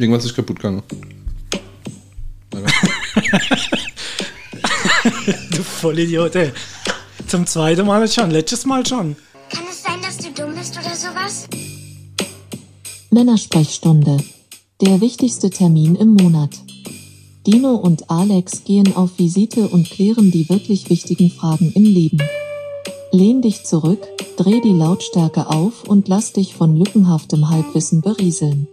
Irgendwas ist kaputt gegangen. du Vollidiot, ey. Zum zweiten Mal schon, letztes Mal schon. Kann es sein, dass du dumm bist oder sowas? Männersprechstunde. Der wichtigste Termin im Monat. Dino und Alex gehen auf Visite und klären die wirklich wichtigen Fragen im Leben. Lehn dich zurück, dreh die Lautstärke auf und lass dich von lückenhaftem Halbwissen berieseln.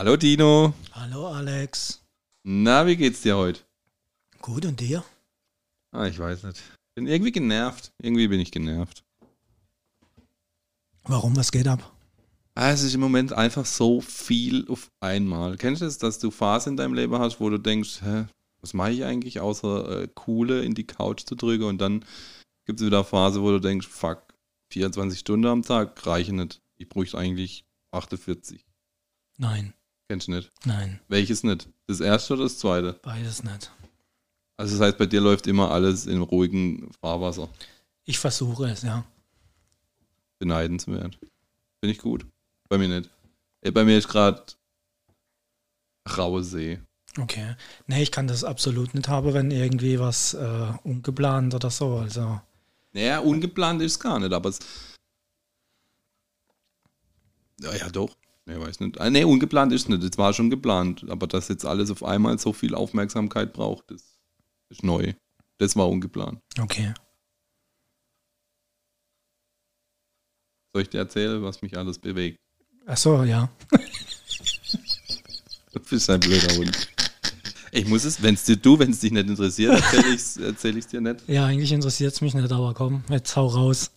Hallo Dino. Hallo Alex. Na, wie geht's dir heute? Gut, und dir? Ah, ich weiß nicht. Bin irgendwie genervt. Irgendwie bin ich genervt. Warum, was geht ab? Ah, es ist im Moment einfach so viel auf einmal. Kennst du es, dass du Phasen in deinem Leben hast, wo du denkst, hä, was mache ich eigentlich, außer äh, Coole in die Couch zu drücken und dann gibt es wieder Phase, wo du denkst, fuck, 24 Stunden am Tag reichen nicht. Ich bräuchte eigentlich 48. Nein, Kennst du nicht? nein, Welches nicht? Das erste oder das zweite? beides nicht. Also das heißt, bei dir läuft immer alles in ruhigem Fahrwasser. Ich versuche es, ja. Beneidenswert. Finde ich gut. Bei mir nicht. Bei mir ist gerade raue See. Okay. Nee, ich kann das absolut nicht haben, wenn irgendwie was äh, ungeplant oder so. Also, Naja, ungeplant ist es gar nicht, aber es. Ja, ja, doch. Nee, weiß nicht. Ah, nee, ungeplant ist es nicht. Es war schon geplant. Aber dass jetzt alles auf einmal so viel Aufmerksamkeit braucht, das ist neu. Das war ungeplant. okay. Soll ich dir erzählen, was mich alles bewegt? Ach so, ja. Du bist ein blöder Hund. Ich muss es, wenn es dir du, wenn es dich nicht interessiert, erzähle ich es erzähl ich's dir nicht. Ja, eigentlich interessiert es mich nicht, aber komm, jetzt hau raus.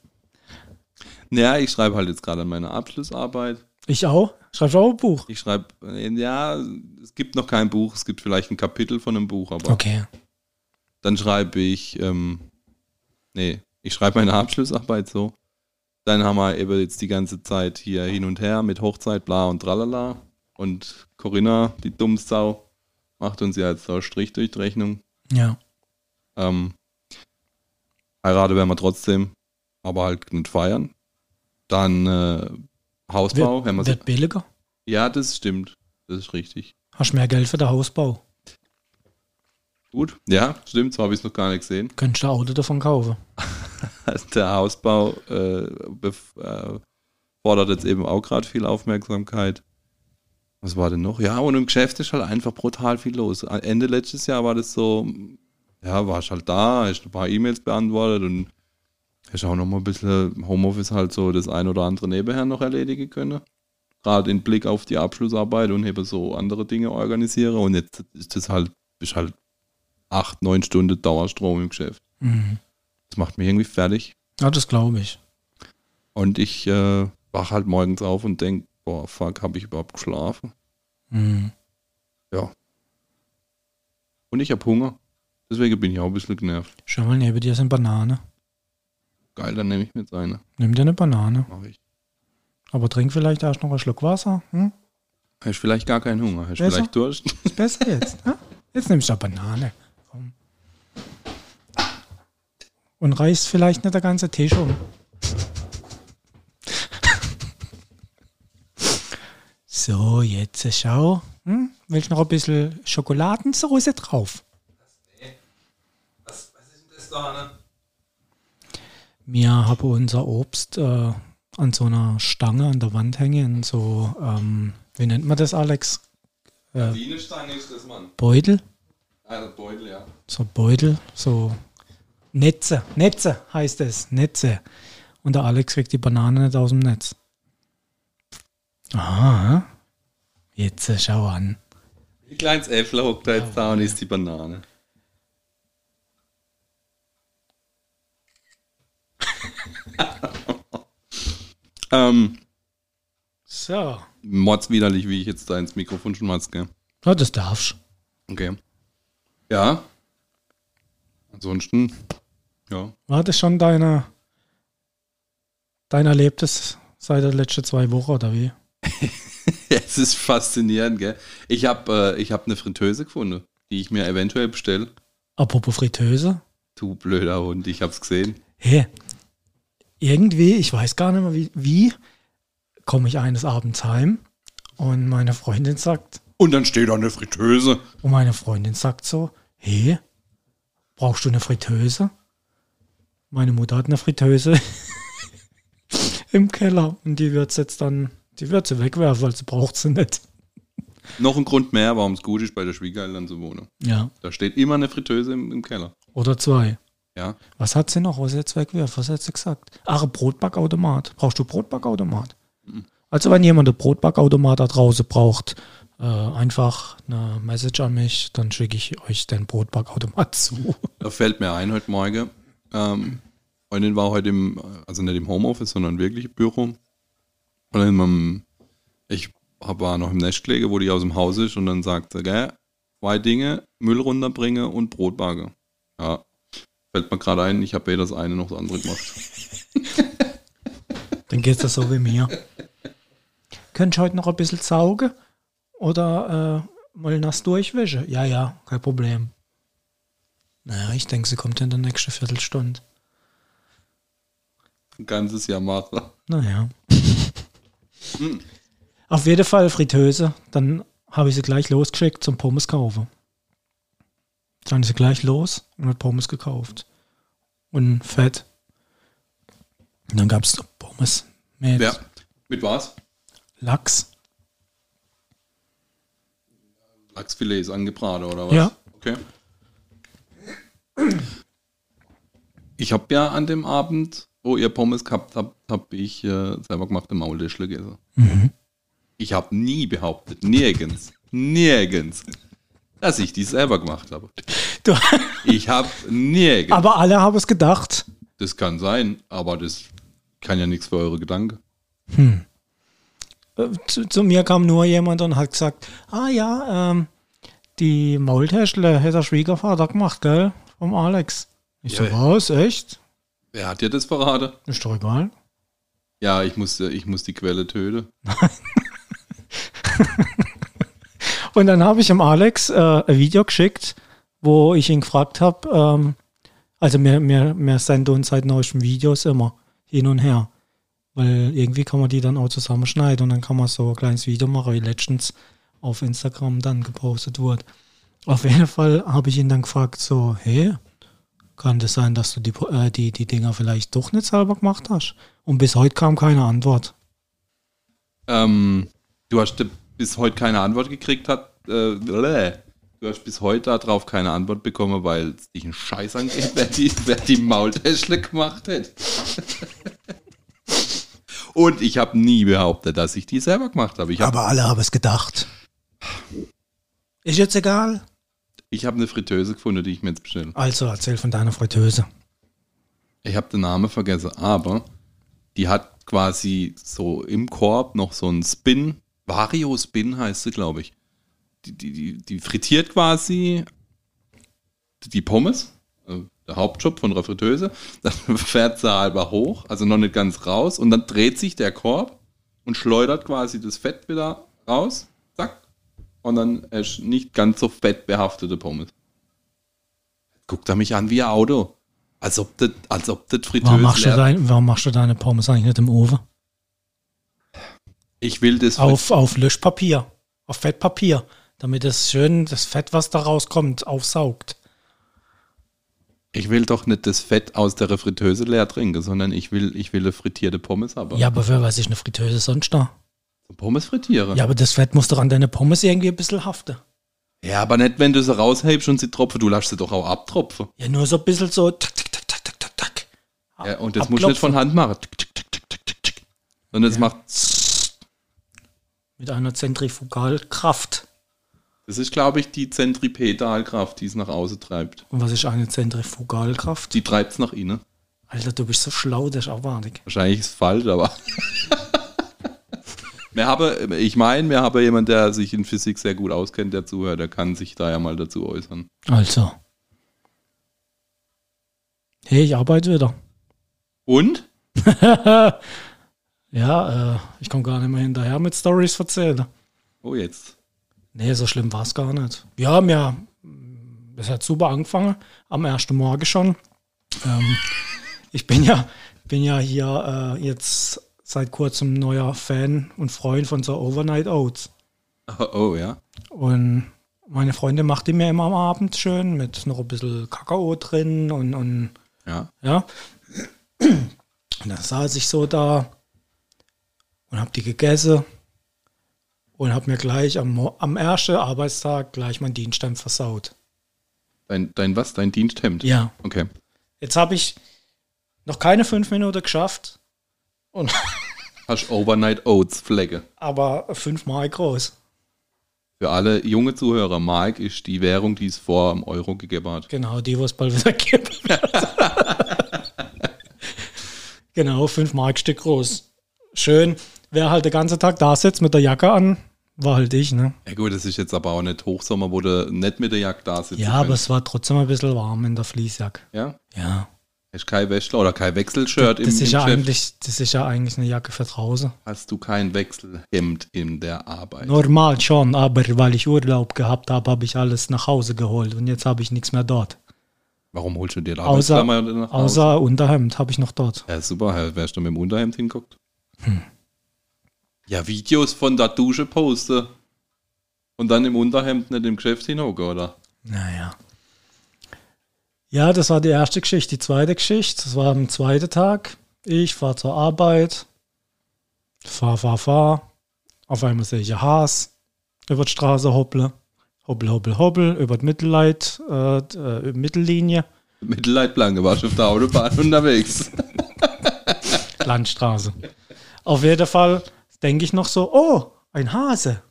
Naja, ich schreibe halt jetzt gerade an meiner Abschlussarbeit. Ich auch? Schreibst du auch ein Buch? Ich schreibe, ja, es gibt noch kein Buch, es gibt vielleicht ein Kapitel von einem Buch, aber Okay. dann schreibe ich, ähm, nee, ich schreibe meine Abschlussarbeit so. Dann haben wir eben jetzt die ganze Zeit hier hin und her mit Hochzeit, bla und tralala. Und Corinna, die Dummsau, macht uns ja jetzt so Strich durch die Rechnung. Ja. Ähm, heirate werden wir trotzdem, aber halt nicht feiern. Dann äh, Hausbau. haben wir Wird, billiger? ja, das stimmt. Das ist richtig. Hast mehr Geld für den Hausbau? Gut. Ja, stimmt. So habe ich es noch gar nicht gesehen. Könntest du ein Auto davon kaufen? Der Hausbau äh, äh, fordert jetzt eben auch gerade viel Aufmerksamkeit. Was war denn noch? Ja, und im Geschäft ist halt einfach brutal viel los. Ende letztes Jahr war das so, ja, warst halt da, hast ein paar E-Mails beantwortet und hast auch noch mal ein bisschen Homeoffice halt so das ein oder andere nebenher noch erledigen können. Gerade in Blick auf die Abschlussarbeit und eben so andere Dinge organisiere. Und jetzt ist das halt, bist halt acht, neun Stunden Dauerstrom im Geschäft. Mhm. Das macht mich irgendwie fertig. Ja, das glaube ich. Und ich äh, wach halt morgens auf und denk, boah, fuck, habe ich überhaupt geschlafen? Mhm. Ja. Und ich habe Hunger. Deswegen bin ich auch ein bisschen genervt. Schau mal, neben dir sind Banane. Geil, dann nehme ich mir jetzt eine. Nimm dir eine Banane. Mach ich. Aber trink vielleicht erst noch einen Schluck Wasser. Hm? Hast vielleicht gar keinen Hunger. Hast Besser? vielleicht Durst? Ist besser jetzt. Ja? Jetzt nimmst du eine Banane. Komm. Und reißt vielleicht nicht der ganze Tisch um. So, jetzt schau. Hm? Willst du noch ein bisschen Schokoladensauce drauf? Was, was ist denn das da, ne? Wir haben unser Obst äh, an so einer Stange an der Wand hängen. So, ähm, wie nennt man das, Alex? Äh, Bienenstange ist das, Mann. Beutel? Ah, Beutel, ja. so Beutel, so Netze, Netze heißt es, Netze. Und der Alex kriegt die Banane nicht aus dem Netz. Aha, jetzt äh, schau an. Wie kleines Äffler hockt da jetzt da und isst die Banane. ähm, So, mordswiderlich, wie ich jetzt da ins Mikrofon schon gell? ja, das darfst. Okay. Ja. Ansonsten, ja. War das schon deine, dein Erlebtes seit den letzten zwei Wochen oder wie? es ist faszinierend, gell? Ich habe äh, ich hab eine Fritteuse gefunden, die ich mir eventuell bestelle. Apropos Fritteuse. Du blöder Hund, ich hab's gesehen. Hä? Irgendwie, ich weiß gar nicht mehr wie, wie komme ich eines Abends heim Und meine Freundin sagt, Und dann steht da eine Fritteuse. und meine Freundin sagt so, hey, brauchst du eine Fritteuse? Meine Mutter hat eine Fritteuse im Keller und die wird jetzt dann, die wird sie wegwerfen, weil sie braucht sie nicht. Noch ein Grund mehr, warum es gut ist, bei der Schwiegereltern zu wohnen. Ja. Da steht immer eine Fritteuse im, im Keller. Oder zwei. Ja. Was hat sie noch, was sie jetzt wegwirft? Was hat sie gesagt? Ach, ein Brotbackautomat. Brauchst du Brotbackautomat? Also wenn jemand einen Brotbackautomat da draußen braucht, äh, einfach eine Message an mich, dann schicke ich euch den Brotbackautomat zu. Da fällt mir ein heute Morgen. Ähm, Freundin war heute im, also nicht im Homeoffice, sondern wirklich im Büro. Und dann, ähm, ich war noch im Nest gelegen, wo die aus dem Haus ist und dann sagt sie, gell, zwei Dinge, Müll runterbringen und Brot backen. Ja, fällt mir gerade ein, ich habe weder das eine noch das andere gemacht. Dann geht's das so wie mir. Könnt ihr heute noch ein bisschen saugen? Oder äh, mal nass durchwischen? Ja, ja, kein Problem. Naja, ich denke, sie kommt in der nächsten Viertelstunde. Ein ganzes Jahr machen. Naja. Auf jeden Fall Fritteuse. Dann habe ich sie gleich losgeschickt zum Pommes kaufen. Dann ist sie gleich los und hat Pommes gekauft. Und Fett. Und dann gab es Pommes mit Ja. Mit was? Lachs. Lachsfilet ist angebraten oder was? Ja. Okay. Ich habe ja an dem Abend, wo ihr Pommes gehabt habt, habe ich äh, selber gemachte Maultischle gegessen. Ich habe nie behauptet, nirgends, nirgends, dass ich die selber gemacht habe. Du, Ich habe nirgends. aber alle haben es gedacht. das kann sein, aber das kann ja nichts für eure Gedanken. Äh, Zu, zu mir kam nur jemand und hat gesagt, ah ja, ähm, die Maultäschle hätte der Schwiegervater gemacht, gell? Vom Alex. Ich so, Ja. was, echt? Wer hat dir das verraten? Ist doch egal. Ja, ich muss, ich muss die Quelle töten. Und dann habe ich dem Alex äh, ein Video geschickt, wo ich ihn gefragt habe, ähm, also wir, wir, wir senden uns seit neuesten Videos immer hin und her. Weil irgendwie kann man die dann auch zusammenschneiden und dann kann man so ein kleines Video machen, wie letztens auf Instagram dann gepostet wurde. Auf jeden Fall habe ich ihn dann gefragt, so, hey, kann das sein, dass du die, äh, die, die Dinger vielleicht doch nicht selber gemacht hast? Und bis heute kam keine Antwort. Ähm, du hast äh, bis heute keine Antwort gekriegt hat. Äh, bläh. du hast bis heute darauf keine Antwort bekommen, weil es dich einen Scheiß angeht, wer die, wer die Maultäschle gemacht hat. Und ich habe nie behauptet, dass ich die selber gemacht habe. Habe Aber alle haben es gedacht. Ist jetzt egal. ich hab eine Fritteuse gefunden, die ich mir jetzt bestelle. Also erzähl von deiner Fritteuse. Ich habe den Namen vergessen, aber die hat quasi so im Korb noch so einen Spin. Vario Spin heißt sie, glaube ich. Die, die, die, die frittiert quasi die Pommes, äh, der Hauptjob von der Fritteuse. Dann fährt sie halber hoch, also noch nicht ganz raus. Und dann dreht sich der Korb und schleudert quasi das Fett wieder raus. Zack. Und dann ist nicht ganz so fettbehaftete Pommes. Guckt er mich an wie ein Auto. Als ob das, als ob das Fritteuse Warum machst, du dein, warum machst du deine Pommes eigentlich nicht im Ofen? Ich will das Auf, auf Löschpapier, auf Fettpapier, damit es schön das Fett, was da rauskommt, aufsaugt. Ich will doch nicht das Fett aus der Fritteuse leer trinken, sondern ich will, ich will eine frittierte Pommes haben. Ja, aber wer weiß ich eine Fritteuse sonst da? Pommes frittieren. Ja, aber das Fett muss doch an deine Pommes irgendwie ein bisschen haften. Ja, aber nicht, wenn du sie raushebst und sie tropfen. Du lässt sie doch auch abtropfen. Ja, nur so ein bisschen so tak, tak, tak, tak, tak, tak, tak. Ja, und das musst du nicht von Hand machen. Tick, tick, tick, tick, tick, tick. Sondern es Ja. macht. Mit einer Zentrifugalkraft. Das ist, glaube ich, die Zentripetalkraft, die es nach außen treibt. Und was ist eine Zentrifugalkraft? Die treibt es nach innen. Alter, du bist so schlau, das ist abartig. Wahrscheinlich ist es falsch, aber. wir haben, ich meine, wir haben jemanden, der sich in Physik sehr gut auskennt, der zuhört, der kann sich da ja mal dazu äußern. Also. Hey, ich arbeite wieder. Und? Ja, äh, ich komme gar nicht mehr hinterher mit Stories erzählen. Oh, jetzt. Nee, so schlimm war es gar nicht. Wir haben ja, es hat super angefangen, am ersten Morgen schon. Ähm, ich bin ja, bin ja hier äh, jetzt seit kurzem neuer Fan und Freund von so Overnight Oats. Oh, oh ja. Und meine Freundin macht die mir immer am Abend schön mit noch ein bisschen Kakao drin und, und Ja. ja. Und dann saß ich so da und habe die gegessen und habe mir gleich am, am ersten Arbeitstag gleich mein Diensthemd versaut. Dein, dein was? Dein Diensthemd? Ja. Okay. Jetzt habe ich noch keine fünf Minuten geschafft, und, Hast Overnight Oats Flecke. aber fünfmal groß. Für alle junge Zuhörer, Mark ist die Währung, die es vor dem Euro gegeben hat. Genau, die, wo es bald wieder gibt. genau, fünf Markstück groß. Schön. Wer halt den ganzen Tag da sitzt mit der Jacke an, war halt ich, ne? Ja gut, das ist jetzt aber auch nicht Hochsommer, wo du nicht mit der Jacke da sitzt. Ja, aber es war trotzdem ein bisschen warm in der Fließjacke. Ja? Ja. Hast kein Wäschler oder kein Wechselshirt im, Das im ist, ja eigentlich, das ist ja eigentlich eine Jacke für draußen. Hast du kein Wechselhemd in der Arbeit? Normal schon, aber weil ich Urlaub gehabt habe, habe ich alles nach Hause geholt und jetzt habe ich nichts mehr dort. Warum holst du dir da Außer, nach Hause? außer Unterhemd habe ich noch dort. Ja, super, wärst du mit dem Unterhemd hinguckt? Hm. Ja, Videos von der Dusche poste und dann im Unterhemd nicht im Geschäft hinhocken, oder? Naja. Ja, das war die erste Geschichte. Die zweite Geschichte, das war am zweiten Tag. Ich fahre zur Arbeit, fahr, fahr, fahr. Auf einmal sehe ich ein Haas über die Straße hopple. Hoppel, hoppel, hoppel, über die Mittelleit, äh, äh, Mittellinie, Mittelleitplanke, warst du auf der Autobahn unterwegs. Landstraße. Auf jeden Fall denke ich noch so, oh, ein Hase.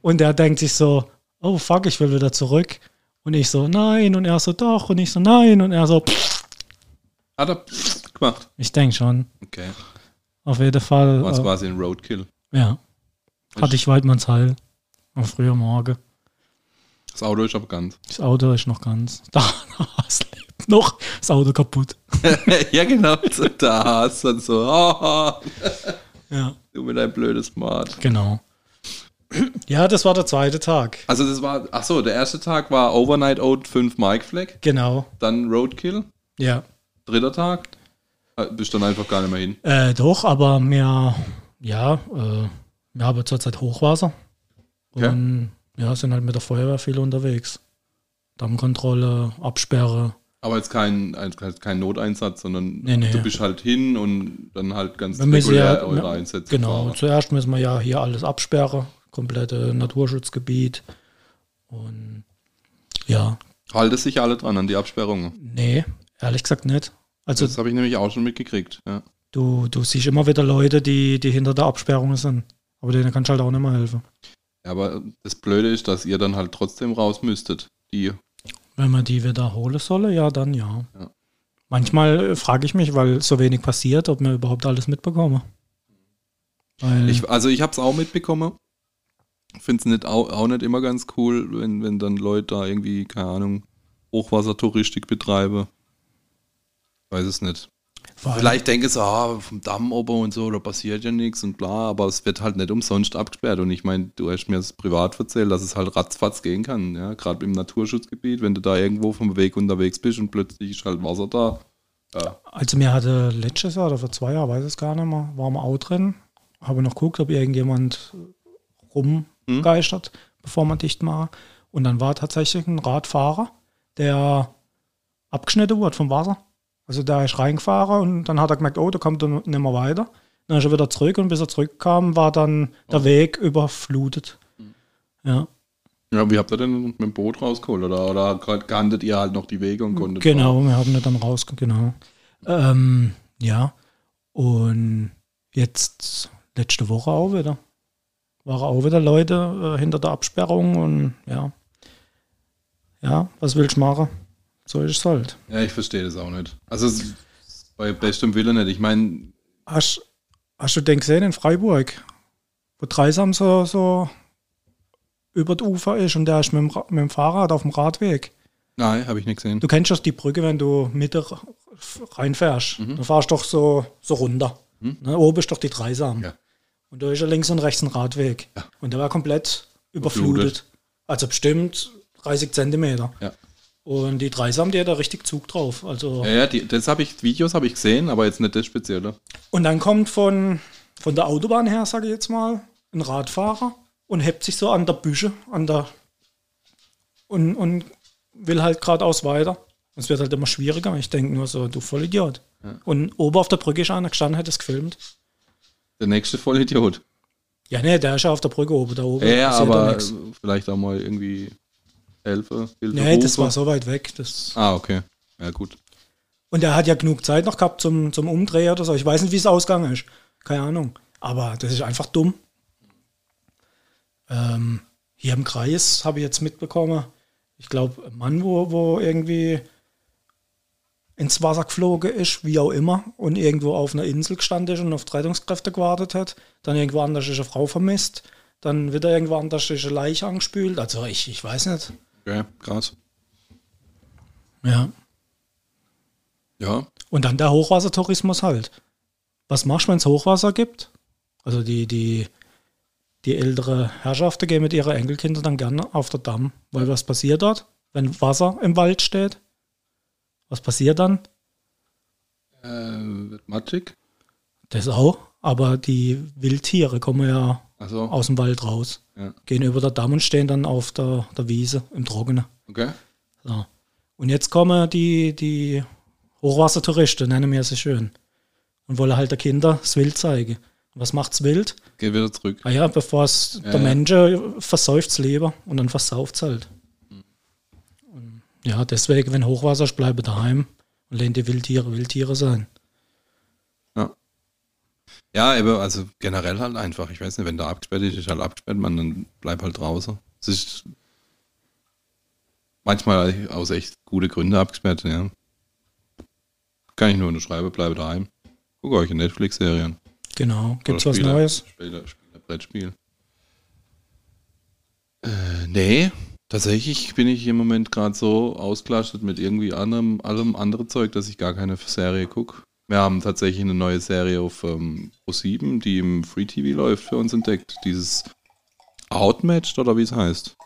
Und er denkt sich so, oh fuck, ich will wieder zurück. Und ich so, nein. Und er so, doch. Und ich so, nein. Und er so, pff. Hat er gemacht. ich denke schon. Okay. Auf jeden Fall. Was äh, quasi ein Roadkill. Ja. Hatte ich Weidmannsheil. Am frühen Morgen. Das Auto ist aber ganz. Das Auto ist noch ganz. Da, es lebt noch. Das Auto kaputt. ja, genau. Da hast du dann so, haha, Ja, du mit deinem blödes Smart. genau. Ja, das war der zweite Tag. Also das war, ach so, der erste Tag war Overnight Oat 5 Mike Fleck, Genau. dann Roadkill, Ja. dritter Tag, äh, bist dann einfach gar nicht mehr hin. Äh, doch, aber mehr, ja, äh, wir haben zurzeit Hochwasser. Ja. Und ja, sind halt mit der Feuerwehr viel unterwegs. Dammkontrolle, Absperre. Aber jetzt kein, ein- kein Noteinsatz, sondern Nee, nee. du bist halt hin und dann halt ganz Wir regulär ja, eure Einsätze Genau, fahren. zuerst müssen wir ja hier alles absperren, komplette Naturschutzgebiet. Und ja, Halten sich alle dran an die Absperrungen. nee, ehrlich gesagt nicht. Also Das habe ich nämlich auch schon mitgekriegt. Ja. du, du siehst immer wieder Leute, die, die hinter der Absperrung sind. Aber denen kannst du halt auch nicht mehr helfen. Ja, Aber das Blöde ist, dass ihr dann halt trotzdem raus müsstet. Die, Wenn man die wieder holen solle, ja, dann ja. Ja. Manchmal äh, frage ich mich, weil so wenig passiert, ob wir überhaupt alles mitbekommen. Weil, ich, also ich habe es auch mitbekommen. Finde es nicht, auch, auch nicht immer ganz cool, wenn, wenn dann Leute da irgendwie, keine Ahnung, Hochwassertouristik betreiben. Weiß es nicht. Vielleicht denke ich so, ah, vom Damm oben und so, da passiert ja nichts und bla, aber es wird halt nicht umsonst abgesperrt. Und ich meine, du hast mir das privat erzählt, dass es halt ratzfatz gehen kann, ja, gerade im Naturschutzgebiet, wenn du da irgendwo vom Weg unterwegs bist und plötzlich ist halt Wasser da. Ja, Also mir hatte letztes Jahr oder vor zwei Jahren, weiß es gar nicht mehr, war wir auch drin. Habe noch geguckt, ob irgendjemand rumgeistert, bevor man dicht machen. Und dann war tatsächlich ein Radfahrer, der abgeschnitten wurde vom Wasser. Also der ist reingefahren und dann hat er gemerkt, oh, da kommt er nicht mehr weiter. Dann ist er wieder zurück und bis er zurückkam, war dann der Weg überflutet. Ja, ja wie habt ihr denn mit dem Boot rausgeholt? Oder, oder kanntet ihr halt noch die Wege und konntet Genau, wir haben ihn dann raus, genau. Ähm, ja, und jetzt letzte Woche auch wieder. Waren auch wieder Leute äh, hinter der Absperrung und ja. Ja, was willst du machen? So ist es halt. Ja, ich verstehe das auch nicht. Also bei bestem Willen nicht. Ich meine, Hast, hast du den gesehen in Freiburg? Wo Dreisam so, so über das Ufer ist und der ist mit dem, mit dem Fahrrad auf dem Radweg. nein, habe ich nicht gesehen. Du kennst doch die Brücke, wenn du Mitte reinfährst. Dann fahrst du doch so, so runter. Ne, oben ist doch die Dreisam. Ja. Und da ist ja links und rechts ein Radweg. Und der war komplett überflutet. Überflutet. Also bestimmt 30 Zentimeter. Ja. Und die Dreisam, die hat da richtig Zug drauf. Also Ja, ja, die, das habe ich, Videos habe ich gesehen, aber jetzt nicht das Spezielle. Und dann kommt von, von der Autobahn her, sage ich jetzt mal, ein Radfahrer und hebt sich so an der Büsche, an der und, und will halt geradeaus weiter. Und es wird halt immer schwieriger. Ich denke nur so, du Vollidiot. Und oben auf der Brücke ist einer gestanden, hat es gefilmt. Der nächste Vollidiot. Ja, nee, der ist ja auf der Brücke oben, da oben. Ja, ja, aber vielleicht auch mal irgendwie Hilfe, Hilfe Nee, das war so weit weg. Das Ah, okay. Ja, gut. Und er hat ja genug Zeit noch gehabt zum, zum Umdrehen oder so. Ich weiß nicht, wie es ausgegangen ist. Keine Ahnung. Aber das ist einfach dumm. Ähm, hier im Kreis habe ich jetzt mitbekommen, ich glaube, ein Mann, wo, wo irgendwie ins Wasser geflogen ist, wie auch immer, und irgendwo auf einer Insel gestanden ist und auf Rettungskräfte gewartet hat. Dann irgendwo anders ist eine Frau vermisst. Dann wieder irgendwo anders ist eine Leiche angespült. Also ich, ich weiß nicht. Okay, krass. Ja. Ja, Und dann der Hochwassertourismus halt. Was machst du, wenn es Hochwasser gibt? Also die, die, die ältere Herrschaften gehen mit ihren Enkelkindern dann gerne auf der Damm. Weil was passiert dort, wenn Wasser im Wald steht? Was passiert dann? äh, wird matschig. Das auch. Aber die Wildtiere kommen ja Also, aus dem Wald raus, ja. gehen über der Damm und stehen dann auf der, der Wiese im Trockenen. Okay. So. Und jetzt kommen die, die Hochwassertouristen, nennen wir sie schön. Und wollen halt der Kinder das Wild zeigen. Was macht's wild? Geh wieder zurück. Ah ja, bevor es Ja, der ja. Mensch äh, versäuft's lieber und dann versauft es halt. Und ja, deswegen, wenn Hochwasser ist, bleibe daheim und lehnt die Wildtiere Wildtiere sein. Ja. Eben, also generell halt einfach. Ich weiß nicht, wenn da abgesperrt ist, ist halt abgesperrt, man, dann bleib halt draußen. Es ist manchmal aus echt gute Gründe abgesperrt, ja. Kann ich nur unterschreiben, bleibe daheim. Gucke euch eine Netflix-Serie an. Genau. Gibt's Oder was Spiele. Neues? Spiele, Spiele, Brettspiel. Äh, nee, tatsächlich bin ich im Moment gerade so ausgelastet mit irgendwie anderem, allem anderen Zeug, dass ich gar keine Serie gucke. Wir haben tatsächlich eine neue Serie auf ähm, Pro7, die im Free TV läuft, für uns entdeckt. Dieses Outmatched oder wie es heißt.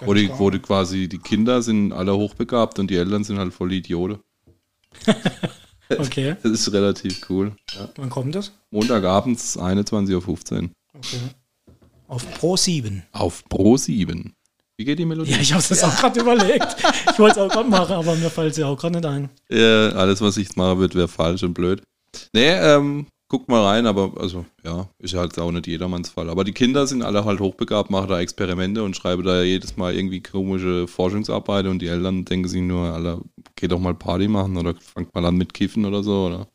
Wo die, wo die quasi die Kinder sind alle hochbegabt und die Eltern sind halt voll Idioten. Okay. Das ist relativ cool. Ja. Wann kommt das? Montagabends 21.15 Uhr. Okay. Auf Pro 7. Auf Pro 7. Wie geht die Melodie? Ja, ich habe es auch gerade überlegt. Ich wollte es auch gerade machen, aber mir fällt sie auch gerade nicht ein. Ja, alles, was ich machen würde, wäre falsch und blöd. Nee, ähm, guckt mal rein, aber also, ja, ist halt auch nicht jedermanns Fall. Aber die Kinder sind alle halt hochbegabt, machen da Experimente und schreiben da jedes Mal irgendwie komische Forschungsarbeiten und die Eltern denken sich nur, alle, geht doch mal Party machen oder fangt mal an mit Kiffen oder so, oder?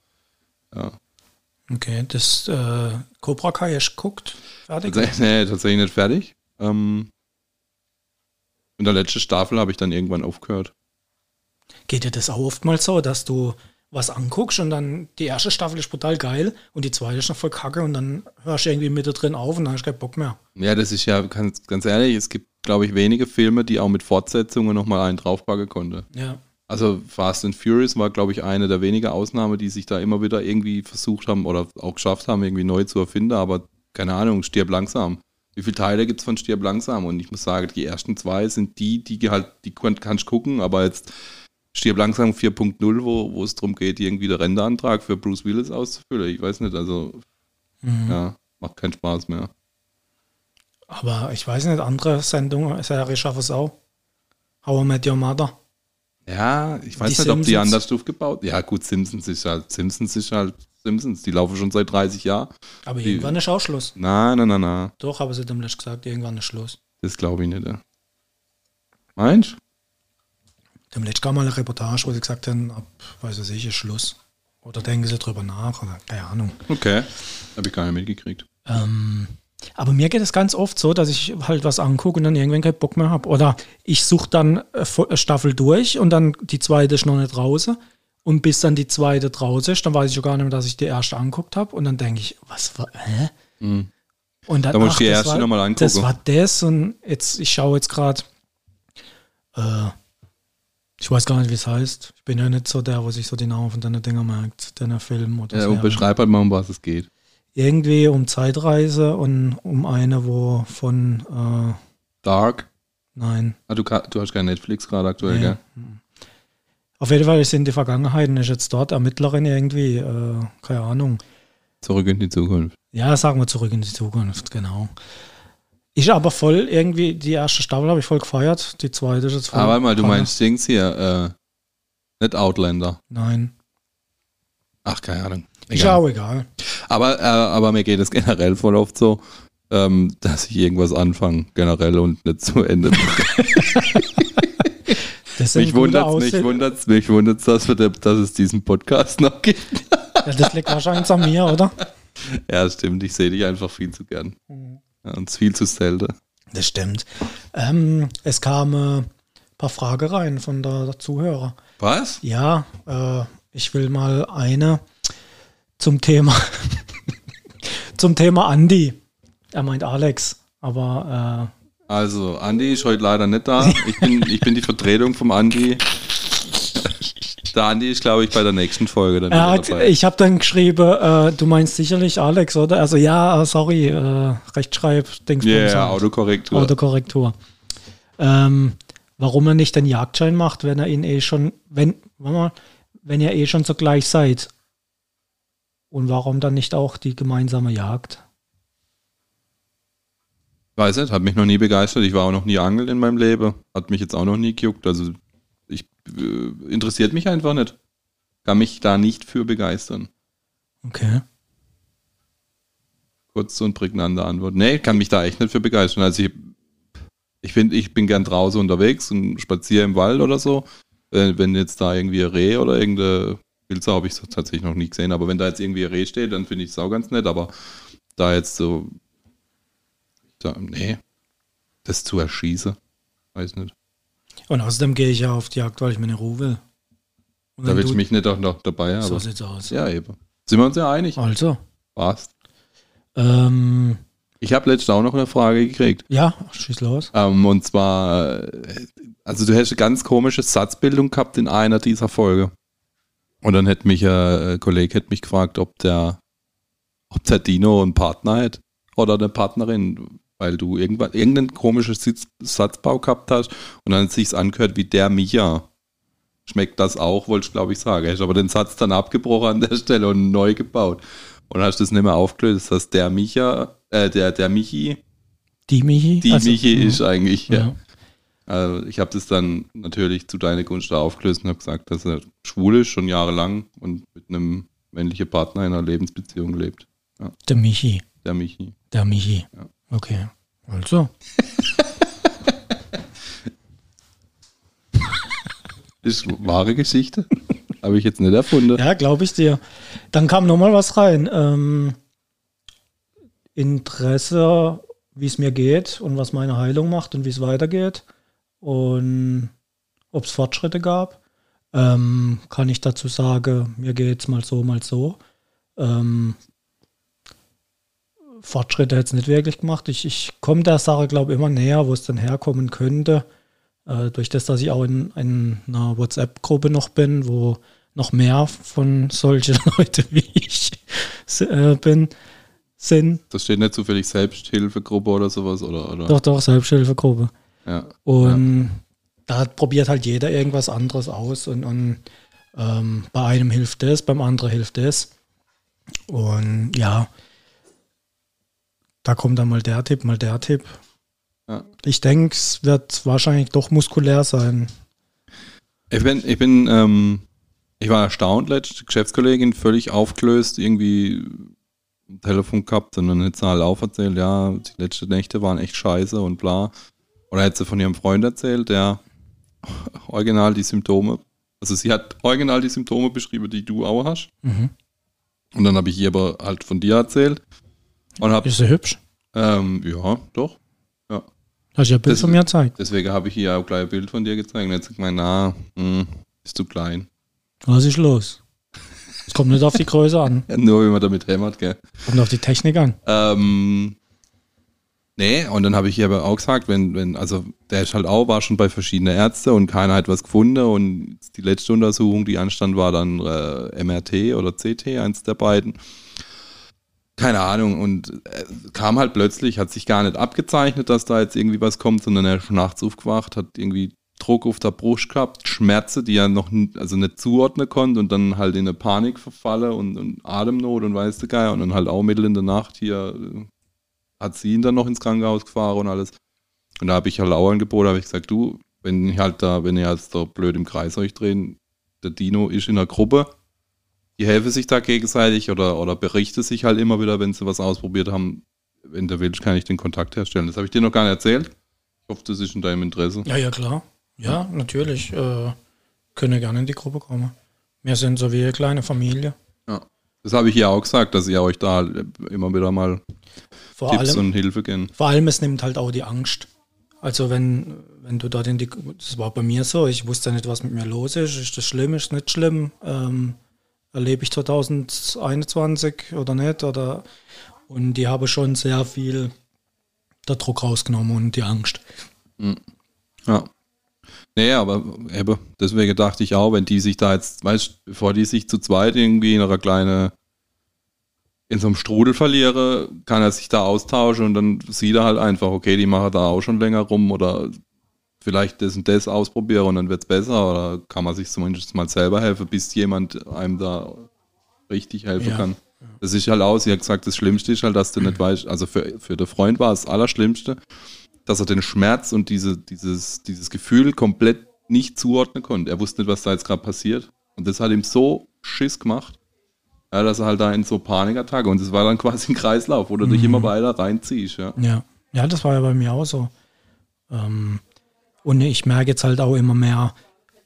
Ja. Okay, das äh, Cobra Kai hast du geguckt. Fertig. Tatsächlich, nee, tatsächlich nicht fertig. Ähm, in der letzten Staffel habe ich dann irgendwann aufgehört. Geht dir das auch oftmals so, dass du was anguckst und dann die erste Staffel ist brutal geil und die zweite ist noch voll kacke und dann hörst du irgendwie mittendrin auf und dann hast du keinen Bock mehr. Ja, das ist ja ganz, ganz ehrlich, es gibt, glaube ich, wenige Filme, die auch mit Fortsetzungen nochmal einen draufpacken konnte. Ja. Also Fast and Furious war, glaube ich, eine der wenigen Ausnahmen, die sich da immer wieder irgendwie versucht haben oder auch geschafft haben, irgendwie neu zu erfinden, aber keine Ahnung, stirb langsam. Wie viele Teile gibt es von Stirb langsam? Und ich muss sagen, die ersten zwei sind die, die halt, die kann- kannst du gucken, aber jetzt Stirb langsam 4.0, wo, wo es darum geht, irgendwie den Renteantrag für Bruce Willis auszufüllen. Ich weiß nicht, also ja, macht keinen Spaß mehr. Aber ich weiß nicht, andere Sendungen, Serie schaffen es auch. How I Met Your Mother. Ja, ich weiß Die nicht, ob die Simpsons. anders aufgebaut. Ja, gut, Simpsons ist halt, Simpsons ist halt Simpsons. Die laufen schon seit 30 Jahren. Aber Die- irgendwann ist auch Schluss. Nein, nein, nein, nein. Doch, aber sie letzten gesagt, irgendwann ist Schluss. Das glaube ich nicht. ja. Meinst Dem letzten mal eine Reportage, wo sie gesagt haben, ab, weiß ich nicht, ist Schluss. Oder denken sie drüber nach oder keine Ahnung. Okay. Habe ich gar nicht mitgekriegt. Ähm, aber mir geht es ganz oft so, dass ich halt was angucke und dann irgendwann keinen Bock mehr habe. Oder ich suche dann äh, Staffel durch und dann die zweite ist noch nicht draußen. Und bis dann die zweite draußen ist, dann weiß ich schon gar nicht mehr, dass ich die erste anguckt habe. Und dann denke ich, was war, hä? Und dann, Da muss ich die erste war- noch mal angucken. Das war das und jetzt, ich schaue jetzt gerade, äh, ich weiß gar nicht, wie es heißt. Ich bin ja nicht so der, wo sich so die Namen von deinen Dinger merkt, deiner Film oder Ja, so. und beschreib halt mal, um was es geht. Irgendwie um Zeitreise und um eine, wo von, äh, Dark. nein, Ah, du, du hast kein Netflix gerade aktuell, Nee. gell? Auf jeden Fall ist in die Vergangenheit und ist jetzt dort Ermittlerin irgendwie, äh, keine Ahnung. Zurück in die Zukunft. Ja, sagen wir zurück in die Zukunft, genau. Ist aber voll irgendwie, die erste Staffel habe ich voll gefeiert, die zweite ist jetzt voll. Aber mal, du meinst Dings hier, äh, nicht Outlander. Nein. Ach, keine Ahnung. Ist Egal. auch egal. Aber, äh, aber mir geht es generell voll oft so, ähm, dass ich irgendwas anfange, generell und nicht zu Ende. Mich gute wundert mich wundert's, mich wundert's, dass, wir, dass es diesen Podcast noch gibt. Ja, das liegt wahrscheinlich an mir, oder? Ja, stimmt. Ich sehe dich einfach viel zu gern. Ja, und viel zu selten. Das stimmt. Ähm, es kamen ein paar Fragen rein von der, der Zuhörer. Was? Ja, äh, ich will mal eine zum Thema zum Thema Andi. Er meint Alex, aber Also, Andi ist heute leider nicht da. Ich bin, ich bin die Vertretung vom Andi. Der Andi ist, glaube ich, bei der nächsten Folge dann er hat, dabei. ich habe dann geschrieben, äh, du meinst sicherlich Alex, oder? Also ja, äh, sorry, äh, Rechtschreib, Dings Ja, yeah, Autokorrektur. Autokorrektur. Ähm, warum er nicht den Jagdschein macht, wenn er ihn eh schon, wenn, warte mal, wenn ihr eh schon so gleich seid. Und warum dann nicht auch die gemeinsame Jagd? Weiß nicht, hat mich noch nie begeistert. Ich war auch noch nie angeln in meinem Leben. Hat mich jetzt auch noch nie gejuckt. Also, ich äh, interessiert mich einfach nicht. Kann mich da nicht für begeistern. Okay. Kurz und prägnante Antwort. Nee, kann mich da echt nicht für begeistern. Also ich, ich, find, ich bin gern draußen unterwegs und spaziere im Wald oder so. Wenn, wenn jetzt da irgendwie ein Reh oder irgendeine Pilze habe ich so tatsächlich noch nie gesehen, aber wenn da jetzt irgendwie ein Reh steht, dann finde ich es auch ganz nett, aber da jetzt so, da, nee, das zu erschießen, weiß nicht. Und außerdem gehe ich ja auf die Jagd, weil ich mir eine Ruhe will. Und Da will ich du- mich nicht auch noch dabei haben. So sieht's aus. ja, eben. Sind wir uns ja einig? Also, Passt. ähm, Ich habe letztens auch noch eine Frage gekriegt. ja, schieß los. Ähm, und zwar, äh, also du hast eine ganz komische Satzbildung gehabt in einer dieser Folge. Und dann hätte mich äh, ein Kollege hätte mich gefragt, ob der, ob der Dino einen Partner hat oder eine Partnerin, weil du irgendwann irgendeinen komischen Sitz, Satzbau gehabt hast und dann sich's angehört wie der Micha. Schmeckt das auch, wollte ich glaube ich sagen. Hast aber den Satz dann abgebrochen an der Stelle und neu gebaut. Und hast das nicht mehr aufgelöst, dass der Micha, äh, der, der Michi, Die Michi? die Also, Michi ja. ist eigentlich, ja. Ja. Also ich habe das dann natürlich zu deiner Gunst aufgelöst und habe gesagt, dass er schwul ist, schon jahrelang und mit einem männlichen Partner in einer Lebensbeziehung lebt. Der Michi. Der Michi. Der Michi. Ja. Okay. Also. Ist wahre Geschichte. habe ich jetzt nicht erfunden. Ja, glaube ich dir. Dann kam nochmal was rein. Ähm, Interesse, wie es mir geht und was meine Heilung macht und wie es weitergeht. Und ob es Fortschritte gab. Ähm, kann ich dazu sagen, mir geht es mal so, mal so. Ähm, Fortschritte es nicht wirklich gemacht. Ich, ich komme der Sache, glaube ich, immer näher, wo es dann herkommen könnte. Äh, durch das, dass ich auch in, in einer WhatsApp-Gruppe noch bin, wo noch mehr von solchen Leuten wie ich äh, bin, sind. Das steht nicht zufällig Selbsthilfegruppe oder sowas, oder? oder? Doch, doch, Selbsthilfegruppe. Ja. Und da probiert halt jeder irgendwas anderes aus und, und ähm, bei einem hilft das, beim anderen hilft das. Und ja, da kommt dann mal der Tipp, mal der Tipp. Ja. Ich denke, es wird wahrscheinlich doch muskulär sein. Ich bin, ich bin, ähm, ich war erstaunt, letzte Geschäftskollegin völlig aufgelöst, irgendwie am Telefon gehabt und dann hat sie halt auferzählt, ja, die letzten Nächte waren echt scheiße und bla. Oder hat sie von ihrem Freund erzählt, der original die Symptome, also sie hat original die Symptome beschrieben, die du auch hast. Mhm. Und dann habe ich ihr aber halt von dir erzählt und habe, Ist sie hübsch? ähm, ja, doch. Hast du ja ein Bild Das- von mir gezeigt. Deswegen habe ich ihr auch gleich ein Bild von dir gezeigt und jetzt sagt man, na, hm, bist du klein. Was ist los? Es kommt nicht auf die Größe an, Ja, nur wenn man damit hämmert, gell. kommt auf die Technik an. Ähm, nee, und dann habe ich ihr aber auch gesagt, wenn, wenn, also der ist halt auch, war schon bei verschiedenen Ärzten und keiner hat was gefunden und die letzte Untersuchung, die anstand, war dann äh, MRT oder CT, eins der beiden. Keine Ahnung, und äh, kam halt plötzlich, hat sich gar nicht abgezeichnet, dass da jetzt irgendwie was kommt, sondern er ist nachts aufgewacht, hat irgendwie Druck auf der Brust gehabt, Schmerzen, die er noch n- also nicht zuordnen konnte und dann halt in eine Panik verfalle und, und Atemnot und weiß der Geier und dann halt auch mittel in der Nacht hier äh, hat sie ihn dann noch ins Krankenhaus gefahren und alles. Und da habe ich halt auch angeboten, habe ich gesagt, du, wenn ich halt da, wenn ihr jetzt da blöd im Kreis euch drehen, der Dino ist in einer Gruppe, die helfen sich da gegenseitig oder, oder berichten sich halt immer wieder, wenn sie was ausprobiert haben. Wenn du willst, kann ich den Kontakt herstellen. Das habe ich dir noch gar nicht erzählt. Ich hoffe, das ist in deinem Interesse. Ja, ja, klar. Ja, natürlich. Äh, können gerne in die Gruppe kommen. Wir sind so wie eine kleine Familie. Ja. Das habe ich ja auch gesagt, dass ihr euch da immer wieder mal Vor Tipps allem, und Hilfe geben. vor allem, es nimmt halt auch die Angst. Also wenn, wenn du dort in die, das war bei mir so, ich wusste nicht, was mit mir los ist. Ist das schlimm, ist nicht schlimm? Ähm, erlebe ich 2021 oder nicht? Oder, und die haben schon sehr viel der Druck rausgenommen und die Angst. Ja. Nee, aber eben, deswegen dachte ich auch, wenn die sich da jetzt, weißt bevor die sich zu zweit irgendwie in einer kleinen, in so einem Strudel verlieren, kann er sich da austauschen und dann sieht er halt einfach, okay, die machen da auch schon länger rum oder vielleicht das und das ausprobieren und dann wird's besser oder kann man sich zumindest mal selber helfen, bis jemand einem da richtig helfen Ja. kann. Das ist halt auch, sie hat gesagt, das Schlimmste ist halt, dass du nicht weißt, also für, für den Freund war es das Allerschlimmste, dass er den Schmerz und diese, dieses, dieses Gefühl komplett nicht zuordnen konnte. Er wusste nicht, was da jetzt gerade passiert. Und das hat ihm so Schiss gemacht, ja, dass er halt da in so Panikattacke und das war dann quasi ein Kreislauf, wo du dich immer weiter reinziehst. Ja. Ja, ja, das war ja bei mir auch so. Ähm, und ich merke jetzt halt auch immer mehr,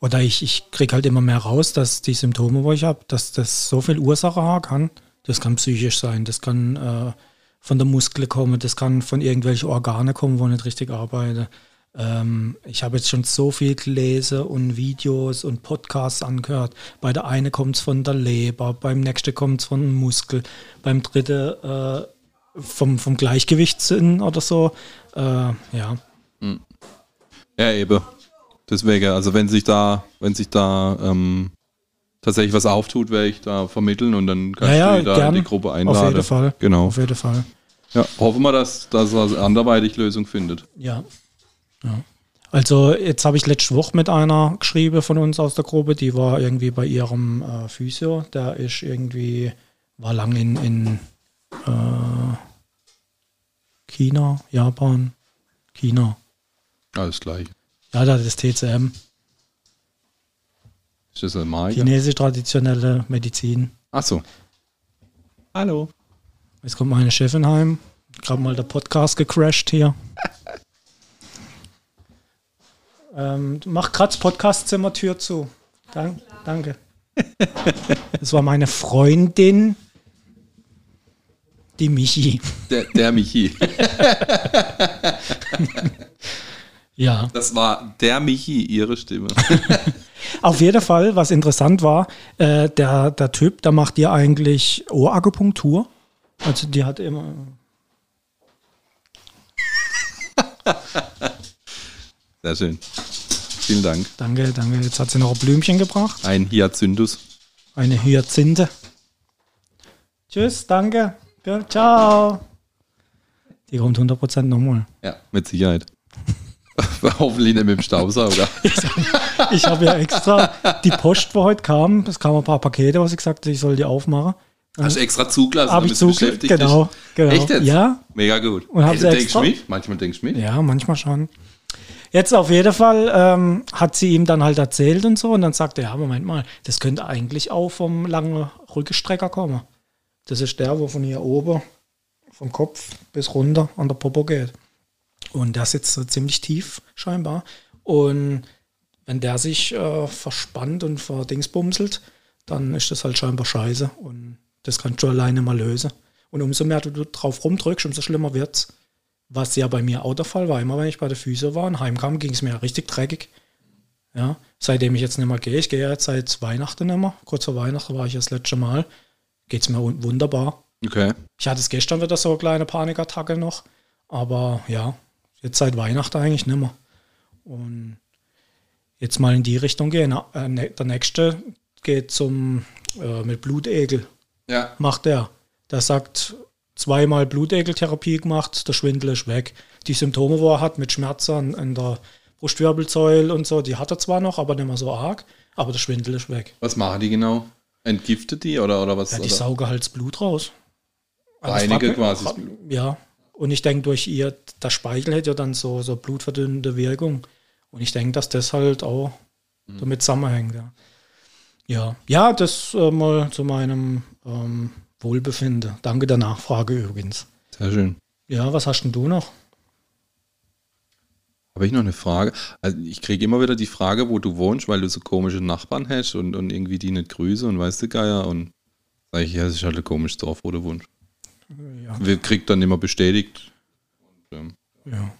oder ich, ich kriege halt immer mehr raus, dass die Symptome, wo ich habe, dass das so viel Ursache haben kann. Das kann psychisch sein, das kann äh, von der Muskel kommen, das kann von irgendwelchen Organe kommen, wo ich nicht richtig arbeite. Ähm, ich habe jetzt schon so viel gelesen und Videos und Podcasts angehört. Bei der eine kommt es von der Leber, beim nächsten kommt es von dem Muskel, beim dritten äh, vom, vom Gleichgewichtssinn oder so. Äh, ja. Ja, eben. Deswegen, also wenn sich da, wenn sich da ähm, tatsächlich was auftut, werde ich da vermitteln und dann kannst Ja, ja, du da gern. in die Gruppe einladen. Auf jeden Fall. Genau. Auf jeden Fall. Ja, hoffen wir, dass, dass er anderweitig Lösung findet. Ja. ja. Also jetzt habe ich letzte Woche mit einer geschrieben von uns aus der Gruppe, die war irgendwie bei ihrem äh, Physio, der ist irgendwie, war lang in, in äh, China, Japan, China. Alles gleich. Ja, da das TCM, Ist das ein Marke? chinesisch traditionelle Medizin. Achso. Hallo. Jetzt kommt meine Chefin heim. Gerade mal der Podcast gecrashed hier. ähm, mach gerade das Podcastzimmertür zu. Dank, danke. Das war meine Freundin, die Michi. Der, der Michi. Ja. Das war der Michi, ihre Stimme. Auf jeden Fall, was interessant war, äh, der, der Typ, der macht dir eigentlich Ohrakupunktur. Also die hat immer. Sehr schön. Vielen Dank. Danke, danke. Jetzt hat sie noch ein Blümchen gebracht. Ein Hyacinthus. Eine Hyazinthe. Tschüss, danke. Ja, ciao. Die kommt 100% nochmal. Ja, mit Sicherheit. Hoffentlich nicht mit dem Staubsauger. Ich habe ja extra die Post, wo heute kam, es kamen ein paar Pakete, was ich gesagt habe, ich soll die aufmachen. Hast du extra zugelassen, ich damit du zuge beschäftigt genau, genau. Echt jetzt? Ja, Mega gut. Und du denkst extra- mich? Manchmal denkst du mich? ja, manchmal schon. Jetzt auf jeden Fall ähm, hat sie ihm dann halt erzählt und so und dann sagte er, ja, Moment mal, das könnte eigentlich auch vom langen Rückenstrecker kommen. Das ist der, wo von hier oben vom Kopf bis runter an der Popo geht. Und der sitzt so ziemlich tief scheinbar. Und wenn der sich äh, verspannt und verdingsbumselt, dann ist das halt scheinbar scheiße. Und das kannst du alleine mal lösen. Und umso mehr du drauf rumdrückst, umso schlimmer wird's. Was ja bei mir auch der Fall war. Immer wenn ich bei der Physio war und heimkam, ging es mir richtig dreckig. Ja, seitdem ich jetzt nicht mehr gehe, ich gehe ja jetzt seit Weihnachten nicht mehr. Kurz vor Weihnachten war ich das letzte Mal. Geht's mir wun- wunderbar. Okay. Ich hatte es gestern wieder so eine kleine Panikattacke noch. Aber ja, jetzt seit Weihnachten eigentlich nicht mehr. Und jetzt mal in die Richtung gehen. Äh, ne- Der nächste geht zum äh, mit Blutegel. Ja. Macht er. Der sagt, zweimal Blutegeltherapie gemacht, der Schwindel ist weg. Die Symptome, wo er hat, mit Schmerzen an, an der Brustwirbelsäule und so, die hat er zwar noch, aber nicht mehr so arg, aber der Schwindel ist weg. Was machen die genau? Entgiftet die oder, oder was? Ja, die oder? saugen halt das Blut raus. Also Reinige quasi. Ja. Und ich denke, durch ihr, der Speichel hätte ja dann so, so blutverdünnende Wirkung. Und ich denke, dass das halt auch Mhm. damit zusammenhängt. Ja, ja, ja das äh, mal zu meinem ähm, Wohlbefinden. Danke der Nachfrage übrigens. Sehr schön. Ja, was hast denn du noch? Habe ich noch eine Frage? Also ich kriege immer wieder die Frage, wo du wohnst, weil du so komische Nachbarn hast und, und irgendwie die nicht grüße und weißt du Geier und sag ich, ja, es ist halt ein komisches Dorf, wo du wohnst. Ja, Wir kriegt dann immer bestätigt. Und, ähm, ja.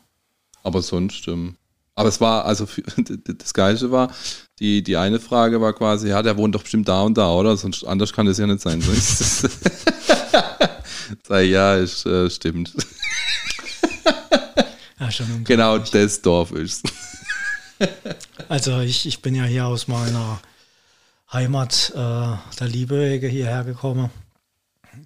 aber sonst, ähm, aber es war, also für, das Geilste war, die, die eine Frage war quasi, ja, der wohnt doch bestimmt da und da, oder? Sonst anders kann das ja nicht sein. Ich, ja, ist, äh, stimmt. ja schon. Genau das Dorf ist. Also ich, ich bin ja hier aus meiner Heimat äh, der Liebe wegen hierher gekommen.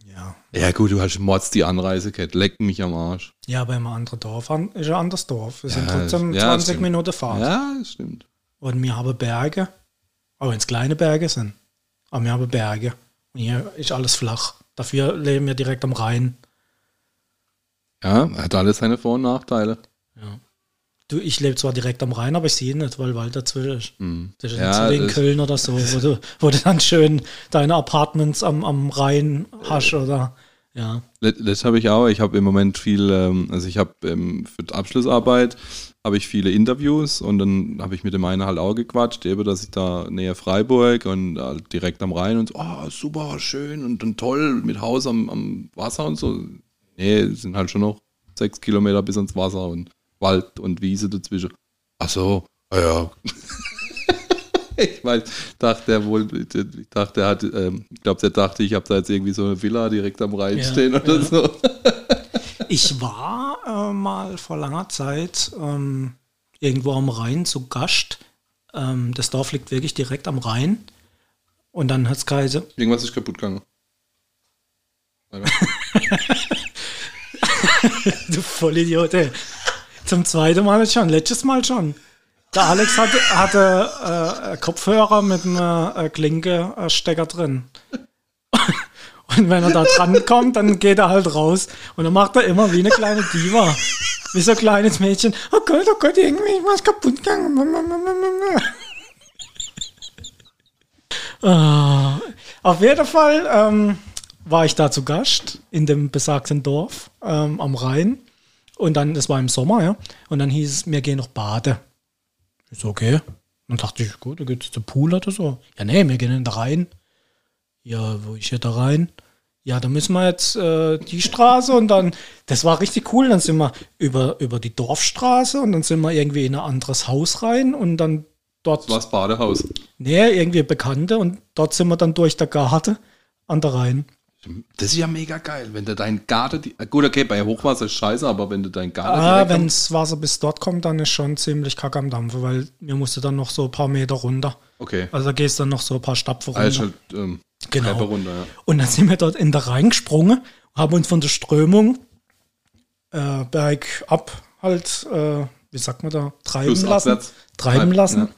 Ja. Ja, gut, du hast Mods die Anreise gehabt. Leck mich am Arsch. Ja, aber im anderen Dorf an, ist ein anderes Dorf. Wir sind Ja, trotzdem ja, 20 stimmt. Minuten Fahrt. Ja, das stimmt. Und wir haben Berge, auch wenn es kleine Berge sind. Aber wir haben Berge. Und hier ist alles flach. Dafür leben wir direkt am Rhein. Ja, hat alles seine Vor- und Nachteile. Du, ich lebe zwar direkt am Rhein, aber ich sehe ihn nicht, weil Wald dazwischen ist. Das ist Ja, nicht so wie in das- Köln oder so, wo du, wo du dann schön deine Apartments am, am Rhein hast oder ja. Let- Das habe ich auch. Ich habe im Moment viel, ähm, also ich habe ähm, für die Abschlussarbeit habe ich viele Interviews und dann habe ich mit dem einen halt auch gequatscht, eben, dass ich da näher Freiburg und halt direkt am Rhein und so, oh, super, schön und, und toll mit Haus am, am Wasser und so. Nee, es sind halt schon noch sechs Kilometer bis ans Wasser und Wald und Wiese dazwischen. Ach so, ah ja. ich weiß, dachte er wohl, ich dachte, er hat, ähm, ich glaube, der dachte, ich habe da jetzt irgendwie so eine Villa direkt am Rhein Ja, stehen oder ja. so. Ich war äh, mal vor langer Zeit ähm, irgendwo am Rhein zu Gast. Ähm, das Dorf liegt wirklich direkt am Rhein. Und dann hat es geheißen, Irgendwas ist kaputt gegangen. du Vollidiot, ey. Zum zweiten Mal schon, letztes Mal schon. Der Alex hatte, hatte äh, Kopfhörer mit einem äh, Klinke-Stecker drin. Und wenn er da dran kommt, dann geht er halt raus. Und dann macht er immer wie eine kleine Diva. Wie so ein kleines Mädchen. Oh Gott, oh Gott, irgendwie ist was kaputt gegangen. Ah, auf jeden Fall ähm, war ich da zu Gast in dem besagten Dorf ähm, am Rhein. Und dann, das war im Sommer, ja. Und dann hieß es, wir gehen noch baden. Ist okay. Dann dachte ich, gut, da gibt es den Pool oder so. Ja, nee, wir gehen in den Rhein. Ja, wo ist hier der Rhein? Ja, da müssen wir jetzt äh, die Straße und dann, das war richtig cool. Dann sind wir über, über die Dorfstraße und dann sind wir irgendwie in ein anderes Haus rein und dann dort, Das war das Badehaus. nee, irgendwie Bekannte und dort sind wir dann durch der Garten an der Rhein. Das ist ja mega geil, wenn du dein Garten, die, gut, okay, bei Hochwasser ist scheiße, aber wenn du dein Garten Ah, wenn das Wasser bis dort kommt, dann ist schon ziemlich kack am Dampfen, weil mir musste dann noch so ein paar Meter runter. Okay. Also da gehst du dann noch so ein paar Stapfen runter. Also halt, ähm, Genau. Runter, ja. Und dann sind wir dort in der Rhein gesprungen, haben uns von der Strömung äh, bergab halt, äh, wie sagt man da, treiben lassen. Flussabwärts. Treiben Treiben, lassen. ja.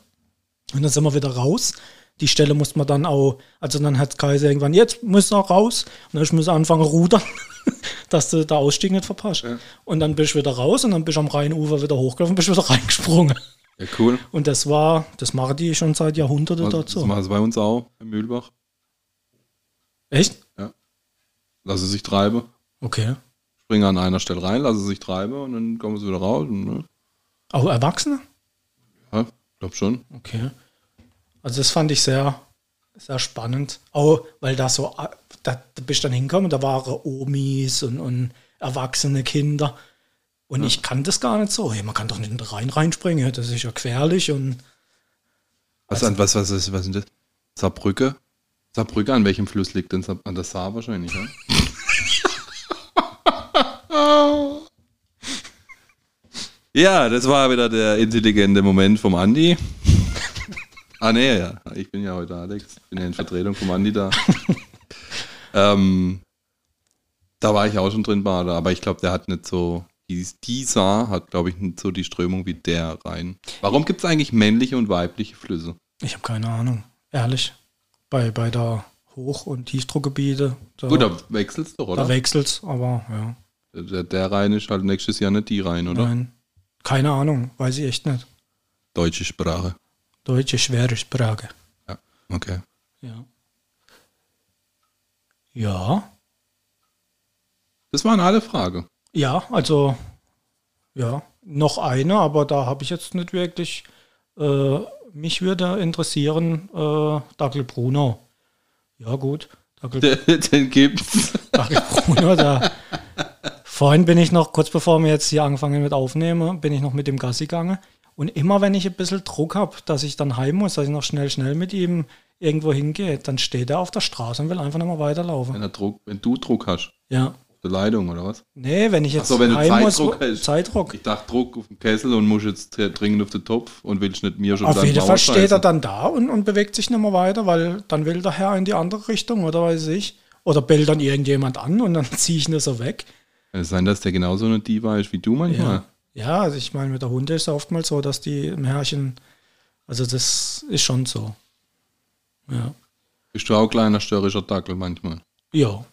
Und dann sind wir wieder raus. Die Stelle musste man dann auch, also dann hat Kaiser irgendwann, jetzt muss noch raus. Und dann muss anfangen rudern, dass du den Ausstieg nicht verpasst. Und dann bist du wieder raus und dann bist du am Rheinufer wieder hochgelaufen und bist wieder reingesprungen. Ja, cool. Und das war, das machen die schon seit Jahrhunderten Das, dort das machen sie bei uns auch im Mühlbach. Echt? Lassen sich treiben, Okay. springen an einer Stelle rein, lassen sich treiben und dann kommen sie wieder raus. Und, ne? Auch Erwachsene? Ja, glaub schon. Okay. Also das fand ich sehr, sehr spannend. Auch weil da so, da, da bist du dann hingekommen, da waren Omis und, und erwachsene Kinder. Und ich kann das gar nicht so. Hey, man kann doch nicht in den Rhein reinspringen, ja, das ist ja gefährlich. Und Was, an, was, was, ist, was ist das? Saarbrücke? Saarbrücke, an welchem Fluss liegt denn? Saar- An der Saar wahrscheinlich, ja? ja, das war wieder der intelligente Moment vom Andi. Ah, nee, ja. Ich bin ja heute Alex. Ich bin ja in Vertretung vom Andi da. ähm, da war ich auch schon drin, Bader, aber ich glaube, der hat nicht so Die, die Saar hat, glaube ich, nicht so die Strömung wie der Rhein. Warum gibt es eigentlich männliche und weibliche Flüsse? Ich habe keine Ahnung, ehrlich. Bei, bei der Hoch- und Tiefdruckgebiete, da, Gut, da wechselt es doch, da oder? wechselt's, aber ja, Der, der Rhein ist halt nächstes Jahr nicht die Rhein, oder? nein. Keine Ahnung, weiß ich echt nicht. Deutsche Sprache. Deutsche schwere Sprache. Ja, okay. Ja. Ja, Das waren alle Fragen. ja, also ja, noch eine, aber da habe ich jetzt nicht wirklich. Äh, mich würde interessieren, äh, Dackel Bruno. Ja, gut. Dackel, Den gibt's. Dackel Bruno, da. Vorhin bin ich noch, kurz bevor wir jetzt hier angefangen mit aufnehmen, bin ich noch mit dem Gassi gegangen. Und immer wenn ich ein bisschen Druck habe, dass ich dann heim muss, dass ich noch schnell, schnell mit ihm irgendwo hingehe, dann steht er auf der Straße und will einfach nicht mehr weiterlaufen. Wenn, er Druck, wenn du Druck hast, Ja. auf der Leitung, oder was? Nee, wenn ich jetzt Ach so, wenn du heim muss, Zeitdruck hast. Zeitdruck. Ich dachte Druck auf den Kessel und muss jetzt dringend auf den Topf und willst nicht mir schon Auf jeden Fall steht er dann da und, und bewegt sich nicht mehr weiter, weil dann will der Herr in die andere Richtung oder weiß ich. Oder bellt dann irgendjemand an und dann ziehe ich ihn so weg. Kann es sein, dass der genauso eine Diva ist wie du manchmal? Ja. Ja, also ich meine, mit der Hunde ist es oftmals so, dass die im Herrchen, also das ist schon so. Ja. Bist du auch kleiner störrischer Dackel manchmal? Ja,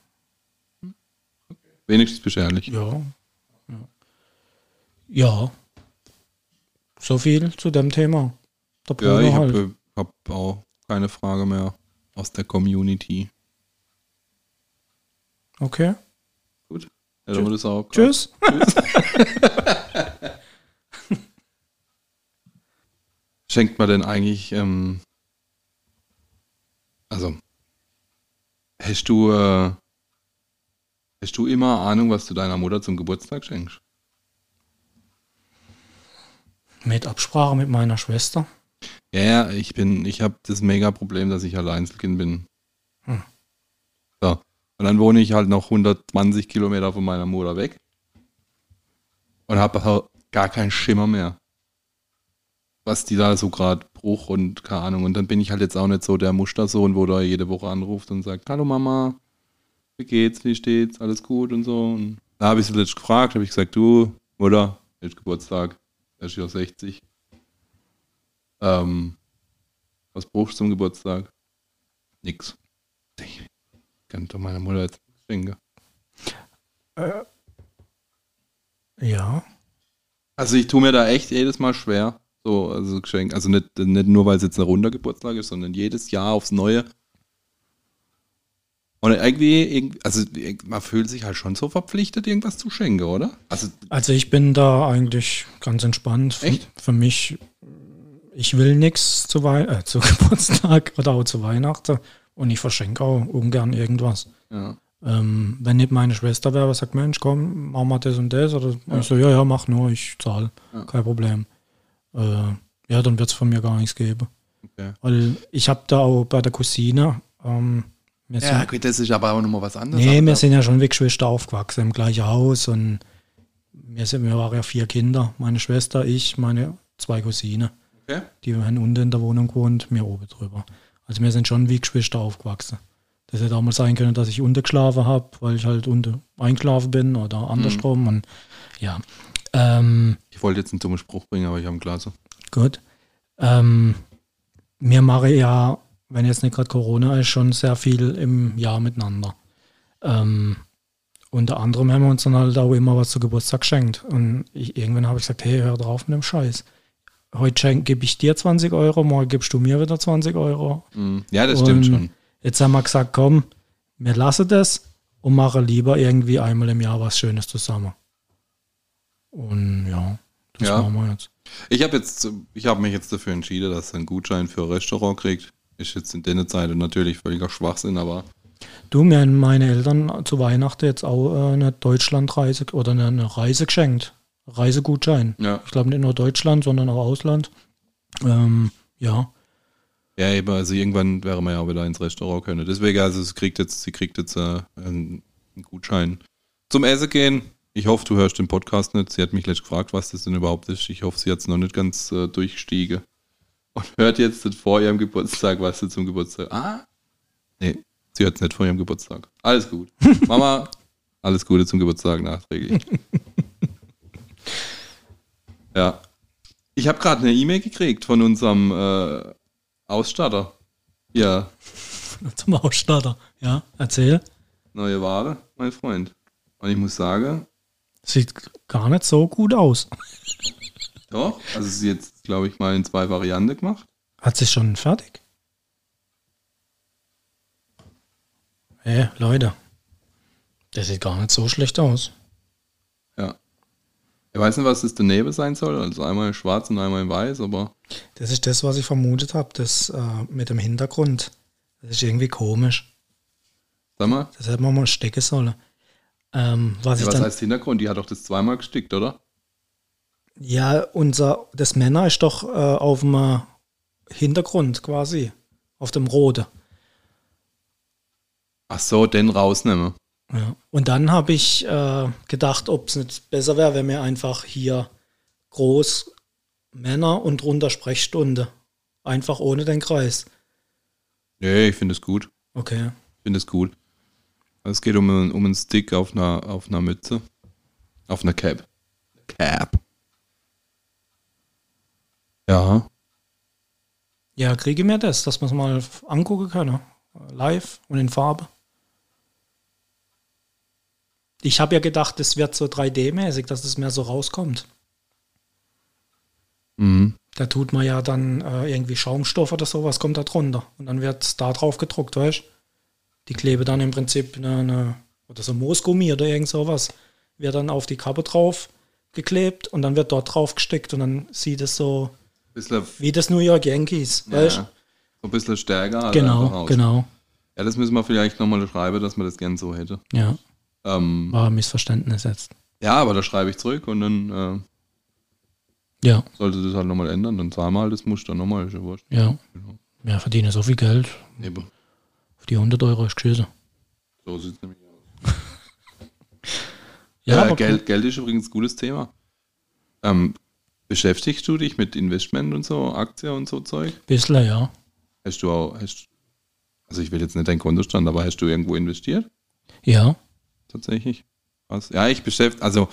Wenigstens beschwerlich. ja. Ja. Ja. So viel zu dem Thema. Ja, ich halt. habe hab auch keine Frage mehr aus der Community. Okay. Gut. Wir das auch Tschüss. Schenkt man denn eigentlich, ähm, also, hast du, äh, hast du immer Ahnung, was du deiner Mutter zum Geburtstag schenkst? Mit Absprache mit meiner Schwester. Ja, ja, ich bin, ich habe das mega Problem, dass ich Alleinzelkind bin. Hm. So. Und dann wohne ich halt noch 120 Kilometer von meiner Mutter weg. Und habe gar keinen Schimmer mehr. Was die da so gerade Bruch und keine Ahnung. Und dann bin ich halt jetzt auch nicht so der Mustersohn, wo da jede Woche anruft und sagt, hallo Mama, wie geht's, wie steht's, alles gut und so. Und da habe ich sie letztens gefragt, habe ich gesagt, du, Mutter, jetzt Geburtstag, er ist ja 60. Ähm, was brauchst du zum Geburtstag? Nix. Ich kann doch meiner Mutter jetzt schenken. Ja. Also ich tue mir da echt jedes Mal schwer. So, also Geschenk. Also nicht, nicht nur, weil es jetzt ein runder Geburtstag ist, sondern jedes Jahr aufs Neue. Und irgendwie, also man fühlt sich halt schon so verpflichtet, irgendwas zu schenken, oder? Also, Also ich bin da eigentlich ganz entspannt. Für, Echt? Für mich, ich will nichts zu, Wei äh, zu Geburtstag oder auch zu Weihnachten und ich verschenke auch ungern irgendwas. ja. Ähm, wenn nicht meine Schwester wäre, sagt, Mensch, komm, mach mal das und das. Oder ich so, ja, ja, mach nur, ich zahle. Ja. Kein Problem. Äh, ja, dann wird es von mir gar nichts geben. Okay. Weil ich habe da auch bei der Cousine, ähm, Ja, sind, gut, das ist aber auch nochmal was anderes. nee, wir sind ja schon wie Geschwister aufgewachsen im gleichen Haus und wir, sind, wir waren ja vier Kinder. Meine Schwester, ich, meine zwei Cousinen. Okay. Die haben unten in der Wohnung gewohnt, mir oben drüber. Also wir sind schon wie Geschwister aufgewachsen. Das hätte auch mal sein können, dass ich unten geschlafen habe, weil ich halt unten eingeschlafen bin oder andersrum. Und ja. Ähm, Ich wollte jetzt einen dummen Spruch bringen, aber ich habe einen Glas. gut. Ähm, wir machen ja, wenn jetzt nicht gerade Corona ist, schon sehr viel im Jahr miteinander. Ähm, unter anderem haben wir uns dann halt auch immer was zu Geburtstag geschenkt. Und ich, irgendwann habe ich gesagt, hey, hör drauf mit dem Scheiß. Heute gebe ich dir 20 Euro, morgen gibst du mir wieder 20 Euro. Mhm. Ja, das stimmt Und schon. Jetzt haben wir gesagt, komm, wir lassen das und machen lieber irgendwie einmal im Jahr was Schönes zusammen. Und ja, das Ja. machen wir jetzt. Ich habe jetzt, ich habe mich jetzt dafür entschieden, dass er einen Gutschein für ein Restaurant kriegt. Ist jetzt in der Zeit natürlich völliger Schwachsinn, aber Du, mir haben meine Eltern zu Weihnachten jetzt auch äh, eine Deutschlandreise oder eine, Reise geschenkt. Reisegutschein. ja. Ich glaube nicht nur Deutschland, sondern auch Ausland. Ähm, ja, Ja, eben, also irgendwann wäre man ja auch wieder ins Restaurant können. Deswegen, also sie kriegt jetzt, sie kriegt jetzt äh, einen Gutschein zum Essen gehen. Ich hoffe, du hörst den Podcast nicht. Sie hat mich letztens gefragt, was das denn überhaupt ist. Ich hoffe, sie hat es noch nicht ganz äh, durchstiegen. Und hört jetzt vor ihrem Geburtstag, was sie zum Geburtstag. Ah? Nee, sie hört es nicht vor ihrem Geburtstag. Alles gut. Mama, alles Gute zum Geburtstag nachträglich. Ja. Ich habe gerade eine E-Mail gekriegt von unserem äh, Ausstatter. Ja, Zum Ausstatter. Ja, erzähl. neue Ware, mein Freund. Und ich muss sagen, Sieht gar nicht so gut aus. doch, also ist jetzt, glaube ich, mal in zwei Varianten gemacht. Hat sich schon fertig? Hey, Leute. Der sieht gar nicht so schlecht aus. Ja. Ich weiß nicht, was das daneben sein soll. Also einmal in schwarz und einmal in weiß, aber Das ist das, was ich vermutet habe, das äh, mit dem Hintergrund. Das ist irgendwie komisch. sag mal, Das hätte man mal stecken sollen. Ähm, was ja, was dann, heißt Hintergrund? Die hat doch das zweimal gestickt, oder? ja, unser, das Männer ist doch äh, auf dem äh, Hintergrund quasi. Auf dem Rote. Ach so, den rausnehmen. Ja. Und dann habe ich äh, gedacht, ob es nicht besser wäre, wenn wir einfach hier groß Männer und drunter Sprechstunde. Einfach ohne den Kreis. Nee, ich finde es gut. Okay. Ich finde es gut. Es geht um, einen- um einen Stick auf einer, auf einer Mütze. Auf einer Cap. Cap. Ja. Ja, kriege mir das, dass man es mal angucken kann. Live und in Farbe. Ich habe ja gedacht, das wird so 3D-mäßig, dass es mehr so rauskommt. Mhm. Da tut man ja dann äh, irgendwie Schaumstoff oder sowas, kommt da drunter. Und dann wird da drauf gedruckt, weißt Die klebe dann im Prinzip eine, eine oder so Moosgummi oder irgend sowas, wird dann auf die Kappe drauf geklebt und dann wird dort drauf gesteckt und dann sieht es so wie das New York Yankees, weißt ja, so ein bisschen stärker. halt Genau, genau. Ja, das müssen wir vielleicht nochmal schreiben, dass man das gern so hätte. Ja, Ähm, war ein Missverständnis jetzt. ja, aber da schreibe ich zurück und dann Ja, äh, sollte das halt nochmal ändern. Dann zahlen wir halt das Muster nochmal, ja ja. Genau. Ja, verdiene so viel Geld. Eben. Auf die 100 Euro ist geschissen. So sieht es nämlich aus. Ja, aber Geld, Geld ist übrigens ein gutes Thema. Ähm, beschäftigst du dich mit Investment und so, Aktien und so Zeug? Bisschen, ja. Hast du auch, hast, also ich will jetzt nicht deinen Kontostand, aber hast du irgendwo investiert? Ja. Tatsächlich? Was? Ja, ich beschäftige, also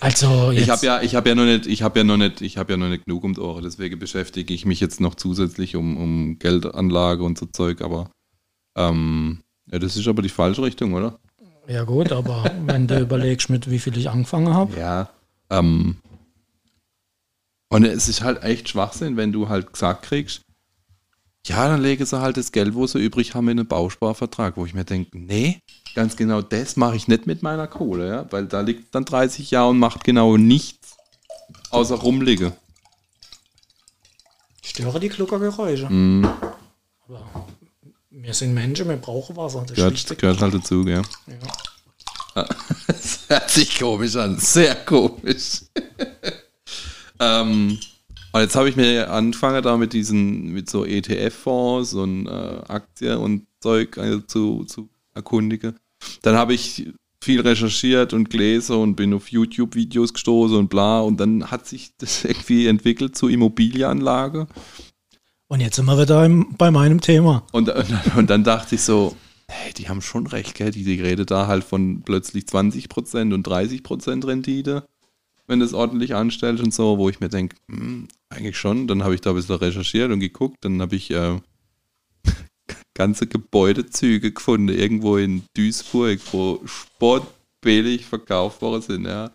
Also jetzt, ich habe ja, ich habe ja noch nicht, ich habe ja noch nicht, ich habe ja noch nicht genug um die Ohren, deswegen beschäftige ich mich jetzt noch zusätzlich um, um Geldanlage und so Zeug, aber ähm, ja, das ist aber die falsche Richtung, oder? ja gut, aber wenn du überlegst, mit wie viel ich angefangen habe, Ja. Ähm, und es ist halt echt Schwachsinn, wenn du halt gesagt kriegst, ja, dann lege sie halt das Geld, wo sie übrig haben, in einen Bausparvertrag, wo ich mir denke, nee, ganz genau das mache ich nicht mit meiner Kohle, ja, weil da liegt dann 30 Jahre und macht genau nichts, außer rumliegen. störe die Kluckergeräusche. Mhm. Aber wir sind Menschen, wir brauchen Wasser. Das Gehört, gehört halt dazu, gell. ja. Das hört sich komisch an, sehr komisch. ähm, und jetzt habe ich mir angefangen, da mit diesen, mit so ETF-Fonds und äh, Aktien und Zeug äh, zu, zu erkundigen. Dann habe ich viel recherchiert und gelesen und bin auf YouTube-Videos gestoßen und bla. Und dann hat sich das irgendwie entwickelt zu Immobilienanlage. Und jetzt sind wir wieder im, bei meinem Thema. Und, und, dann- und dann dachte ich so, hey, die haben schon recht, gell? Die, die redet da halt von plötzlich 20% und 30% Rendite, wenn du es ordentlich anstellst und so, wo ich mir denke, hm, eigentlich schon. Dann habe ich da ein bisschen recherchiert und geguckt, dann habe ich äh, ganze Gebäudezüge gefunden, irgendwo in Duisburg, wo sportbillig verkauft worden sind, ja.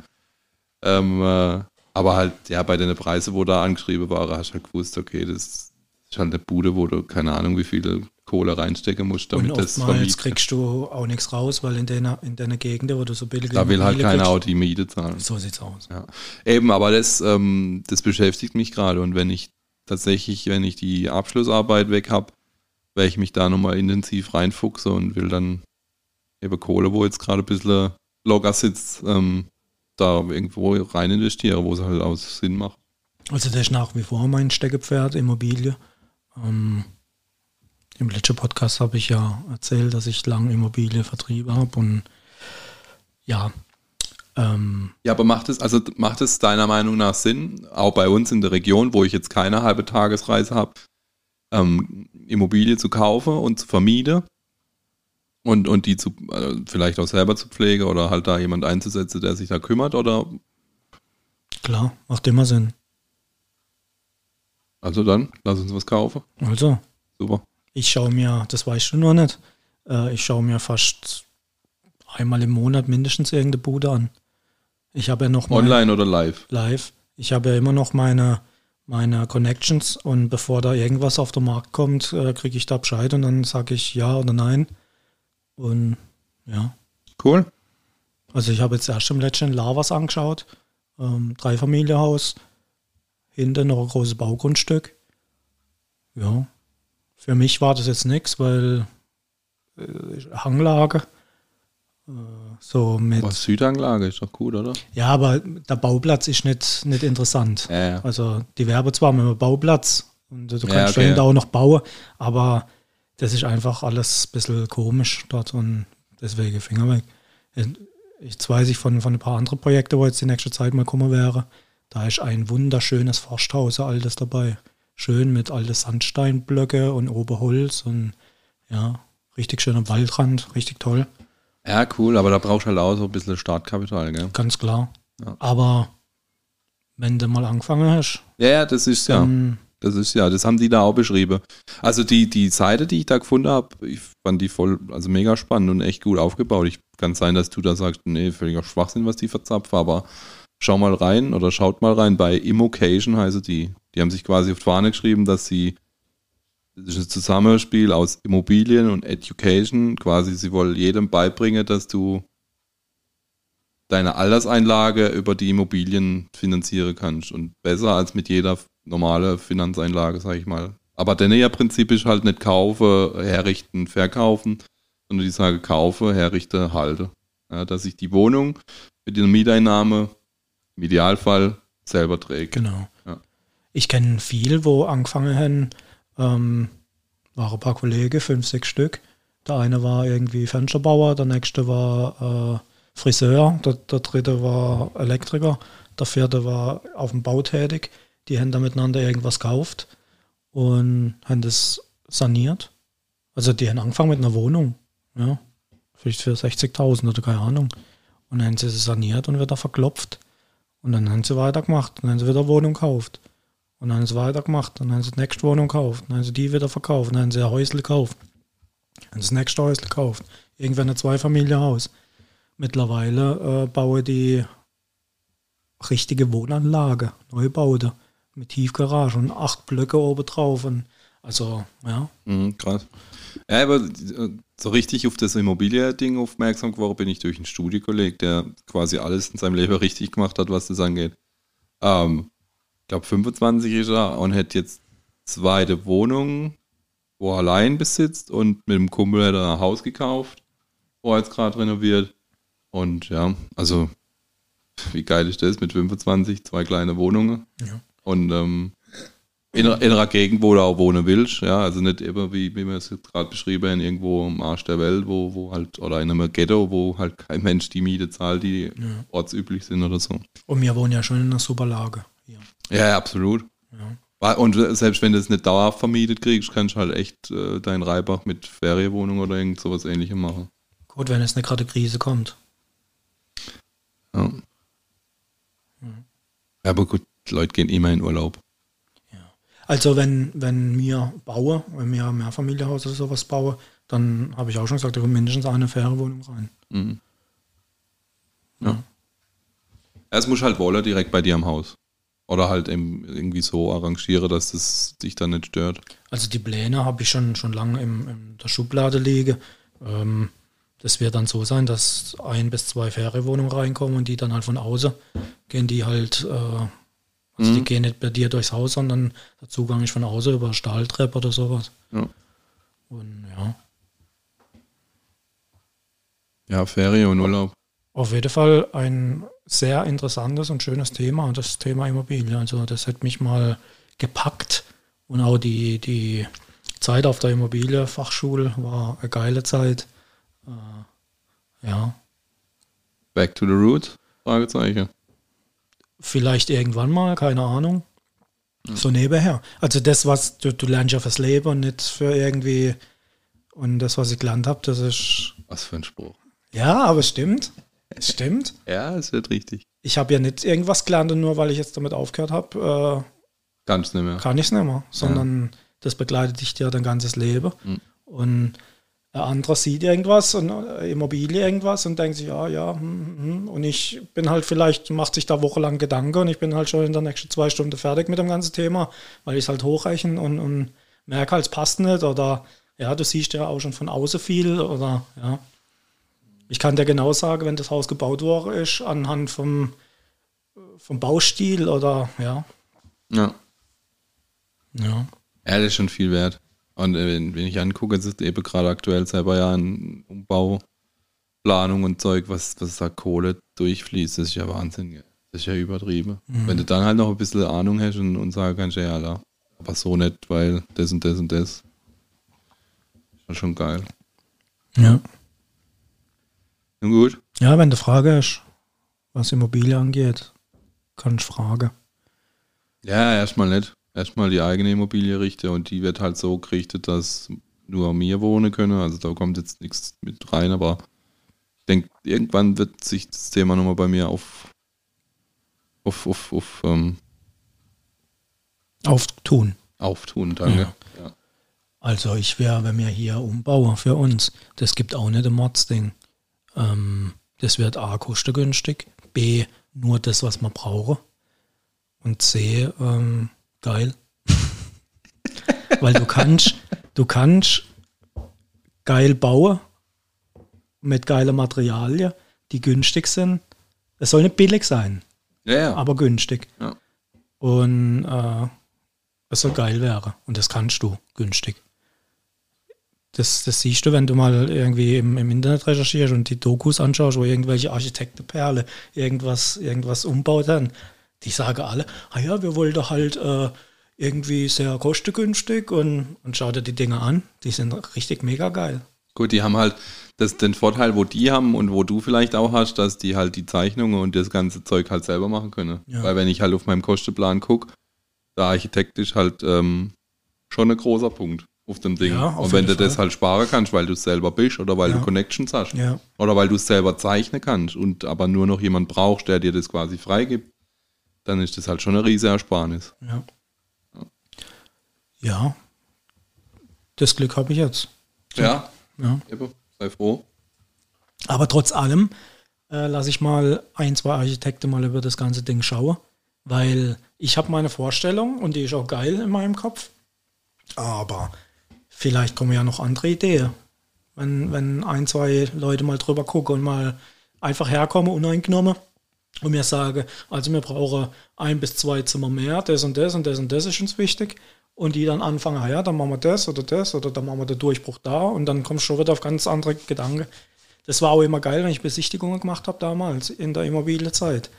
Ähm, äh, aber halt, ja, bei den Preisen, wo da angeschrieben war, hast du halt gewusst, okay, das ist halt eine Bude, wo du keine Ahnung, wie viele Kohle reinstecken musst, damit und das vermietet. kriegst du auch nichts raus, weil in deiner, in deiner Gegend, wo du so billige Da will halt keiner auch die Miete zahlen. So sieht's aus. Ja. Eben, aber das, ähm, das beschäftigt mich gerade. Und wenn ich tatsächlich, wenn ich die Abschlussarbeit weg habe, werde ich mich da nochmal intensiv reinfuchse und will dann eben Kohle, wo jetzt gerade ein bisschen locker sitzt, ähm, da irgendwo rein investiere, wo es halt auch Sinn macht. Also das ist nach wie vor mein Steckepferd, Immobilie. Ähm, Im letzten Podcast habe ich ja erzählt, dass ich lange Immobilie vertrieben habe und ja, ähm, Ja, aber macht es, also macht es deiner Meinung nach Sinn, auch bei uns in der Region, wo ich jetzt keine halbe Tagesreise habe, ähm, Immobilie zu kaufen und zu vermieten und, und die zu, äh, vielleicht auch selber zu pflegen oder halt da jemand einzusetzen, der sich da kümmert oder Klar, macht immer Sinn. Also dann, lass uns was kaufen. Also, Super. ich schaue mir, das weißt du noch nicht, äh, ich schaue mir fast einmal im Monat mindestens irgendeine Bude an. Ich habe ja noch Online oder live? live. Ich habe ja immer noch meine, meine Connections und bevor da irgendwas auf den Markt kommt, äh, kriege ich da Bescheid und dann sage ich ja oder nein. Und ja, Cool. also ich habe jetzt erst im letzten Jahr was angeschaut. Ähm, Dreifamilienhaus, hinten noch ein großes Baugrundstück. Ja, für mich war das jetzt nichts, weil äh, Hanglage. So mit. Was Südanlage ist doch gut, oder? Ja, aber der Bauplatz ist nicht, nicht interessant. Ja, ja. Also die Werbe zwar mit dem Bauplatz und du Ja, kannst okay. okay. auch noch bauen, aber das ist einfach alles ein bisschen komisch dort und deswegen Finger weg. Jetzt weiß ich von, von ein paar anderen Projekten, wo jetzt die nächste Zeit mal kommen wäre, da ist ein wunderschönes Forsthaus, ein altes dabei. Schön mit alten Sandsteinblöcke und Oberholz und ja, richtig schöner Waldrand, richtig toll. Ja, cool, aber da brauchst du halt auch so ein bisschen Startkapital, gell? Ganz klar. Ja. Aber wenn du mal angefangen hast, Ja, ja, das ist ja. Das ist ja, das haben die da auch beschrieben. Also die, die Seite, die ich da gefunden habe, ich fand die voll, also mega spannend und echt gut aufgebaut. Ich kann sein, dass du da sagst, nee, völliger Schwachsinn, was die verzapfen, aber schau mal rein oder schaut mal rein bei Immocation heiße die. Die haben sich quasi auf die Fahne geschrieben, dass sie das ist ein Zusammenspiel aus Immobilien und Education. Quasi, sie wollen jedem beibringen, dass du deine Alterseinlage über die Immobilien finanzieren kannst und besser als mit jeder normale Finanzeinlage, sag ich mal. Aber denn ja Prinzip ist halt nicht kaufe, herrichten, verkaufen, sondern die sage kaufe, herrichte, halte. Ja, dass ich die Wohnung mit der Mieteinnahme im Idealfall selber trägt. Genau. Ja. Ich kenne viel, wo angefangen haben, ähm, waren ein paar Kollegen, fünf, sechs Stück. Der eine war irgendwie Fensterbauer, der nächste war äh, Friseur, der, der dritte war Elektriker, der vierte war auf dem Bau tätig. Die haben da miteinander irgendwas gekauft und haben das saniert. Also die haben angefangen mit einer Wohnung, ja, vielleicht für 60.000 oder keine Ahnung. Und dann haben sie sie saniert und wieder verklopft. Und dann haben sie weitergemacht. Dann haben sie wieder eine Wohnung gekauft. Und dann haben sie weitergemacht. Dann haben sie die nächste Wohnung gekauft. Dann haben sie die wieder verkauft. Dann haben sie ein Häusl gekauft. Dann haben sie das nächste Häusl gekauft. Irgendwann ein Zweifamilienhaus. Mittlerweile äh, bauen die richtige Wohnanlage, Neubaute, mit Tiefgarage und acht Blöcke oben drauf. Also, ja, Mhm, krass. Ja, aber äh, so richtig auf das Immobiliending aufmerksam geworden bin ich durch einen Studiekolleg, der quasi alles in seinem Leben richtig gemacht hat, was das angeht. Ähm, glaube 25 ist er und hat jetzt zweite Wohnung, wo er allein besitzt und mit dem Kumpel hat er ein Haus gekauft, wo er jetzt gerade renoviert. Und ja, also wie geil ist das mit 25, zwei kleine Wohnungen. Ja. Und ähm, in, einer- in einer Gegend, wo du auch wohnen willst, ja, also nicht immer wie, wie wir es gerade beschrieben haben, irgendwo am Arsch der Welt, wo, wo halt, oder in einem Ghetto, wo halt kein Mensch die Miete zahlt, die ortsüblich sind oder so. und wir wohnen ja schon in einer super Lage. Ja, ja, absolut. Ja. Und selbst wenn du es nicht dauerhaft vermietet kriegst, kannst du halt echt äh, deinen Reibach mit Ferienwohnung oder irgend sowas ähnlichem machen. Gut, wenn jetzt eine gerade Krise kommt. Ja. Ja, aber gut, Leute gehen immer in Urlaub. Also wenn, wenn wir bauen, wenn wir ein Mehrfamilienhaus oder sowas bauen, dann habe ich auch schon gesagt, da kommt mindestens eine Ferienwohnung rein. Mhm. Ja. Es muss halt wollen direkt bei dir am Haus. Oder halt eben irgendwie so arrangieren, dass das dich dann nicht stört. Also die Pläne habe ich schon, schon lange im, in der Schublade liegen. Ähm, das wird dann so sein, dass ein bis zwei Ferienwohnungen reinkommen und die dann halt von außen gehen die halt, äh, also die gehen nicht bei dir durchs Haus, sondern der Zugang ist von außen über Stahltreppe oder sowas. Ja. Und ja, Ja, Ferien und Urlaub. Auf jeden Fall ein sehr interessantes und schönes Thema, das Thema Immobilie. Also das hat mich mal gepackt und auch die, die Zeit auf der Immobilienfachschule war eine geile Zeit. Äh, ja, Back to the root? Fragezeichen. vielleicht irgendwann mal, keine Ahnung. So nebenher. Also das, was du, du lernst ja fürs Leben und nicht für irgendwie. Und das, was ich gelernt habe, das ist. Was für ein Spruch. Ja, aber es stimmt. Es stimmt. Ja, es wird richtig. ich habe ja nicht irgendwas gelernt und nur weil ich jetzt damit aufgehört habe, äh, Ganz nicht mehr. kann ich es nicht mehr, sondern das begleitet dich ja dein ganzes Leben. Mhm. Und der andere sieht irgendwas und äh, Immobilie irgendwas und denkt sich, ja, ja, hm, hm, hm. und ich bin halt vielleicht, macht sich da wochenlang Gedanken und ich bin halt schon in der nächsten zwei Stunden fertig mit dem ganzen Thema, weil ich es halt hochrechne und, und merke halt, es passt nicht oder ja, du siehst ja auch schon von außen viel oder ja. Ich kann dir genau sagen, wenn das Haus gebaut worden ist, anhand vom, vom Baustil oder ja. Ja. Ja. Ja, das ist schon viel wert. Und äh, wenn, wenn ich angucke, es ist eben gerade aktuell selber ja ein Umbauplanung und Zeug, was, was da Kohle durchfließt, das ist ja Wahnsinn. gell. Das ist ja übertrieben. Wenn du dann halt noch ein bisschen Ahnung hast und, und sagen kannst, ja, la, aber so nicht, weil das und das und das. Ist schon geil. Ja. Nun gut. Ja, wenn du Frage hast, was Immobilie angeht, kannst du fragen. Ja, erstmal nicht. Erstmal die eigene Immobilie richten und die wird halt so gerichtet, dass nur wir wohnen können. Also da kommt jetzt nichts mit rein, aber ich denke, irgendwann wird sich das Thema nochmal bei mir auf, auf, auf, auf ähm, Auftun. auftun, danke. Ja. Also ich wäre, wenn wir hier umbauen für uns, das gibt auch nicht ein Mordsding. Ähm, das wird A, kostengünstig, B, nur das, was man brauche und C, ähm, geil. Weil du kannst, du kannst geil bauen mit geilen Materialien, die günstig sind. Es soll nicht billig sein, Ja, ja. aber günstig. Ja. Und äh, es soll geil werden. Und das kannst du günstig. Das, das siehst du, wenn du mal irgendwie im, im Internet recherchierst und die Dokus anschaust, wo irgendwelche Architektenperle irgendwas, irgendwas umbaut haben. Die sagen alle, ah ja, wir wollten halt äh, irgendwie sehr kostengünstig und, und schau dir die Dinge an. Die sind richtig mega geil. Gut, die haben halt das, den Vorteil, wo die haben und wo du vielleicht auch hast, dass die halt die Zeichnungen und das ganze Zeug halt selber machen können. Ja. Weil wenn ich halt auf meinem Kostenplan gucke, der Architekt ist halt ähm, schon ein großer Punkt auf dem Ding. Ja, und wenn du das Fall. halt sparen kannst, weil du es selber bist oder weil Ja. du Connections hast Ja. oder weil du es selber zeichnen kannst und aber nur noch jemand brauchst, der dir das quasi freigibt, dann ist das halt schon eine riesige Ersparnis. Ja. Ja. Das Glück habe ich jetzt. Ja, Ja. eben, sei froh. Aber trotz allem äh, lasse ich mal ein, zwei Architekten mal über das ganze Ding schauen, weil ich habe meine Vorstellung und die ist auch geil in meinem Kopf. Aber vielleicht kommen ja noch andere Ideen. Wenn, wenn ein, zwei Leute mal drüber gucken und mal einfach herkommen, uneingenommen, und mir sagen, also wir brauchen ein bis zwei Zimmer mehr, das und das und das und das ist uns wichtig. Und die dann anfangen, ah ja, dann machen wir das oder das oder dann machen wir den Durchbruch da und dann kommst du schon wieder auf ganz andere Gedanken. Das war auch immer geil, wenn ich Besichtigungen gemacht habe damals in der Immobilienzeit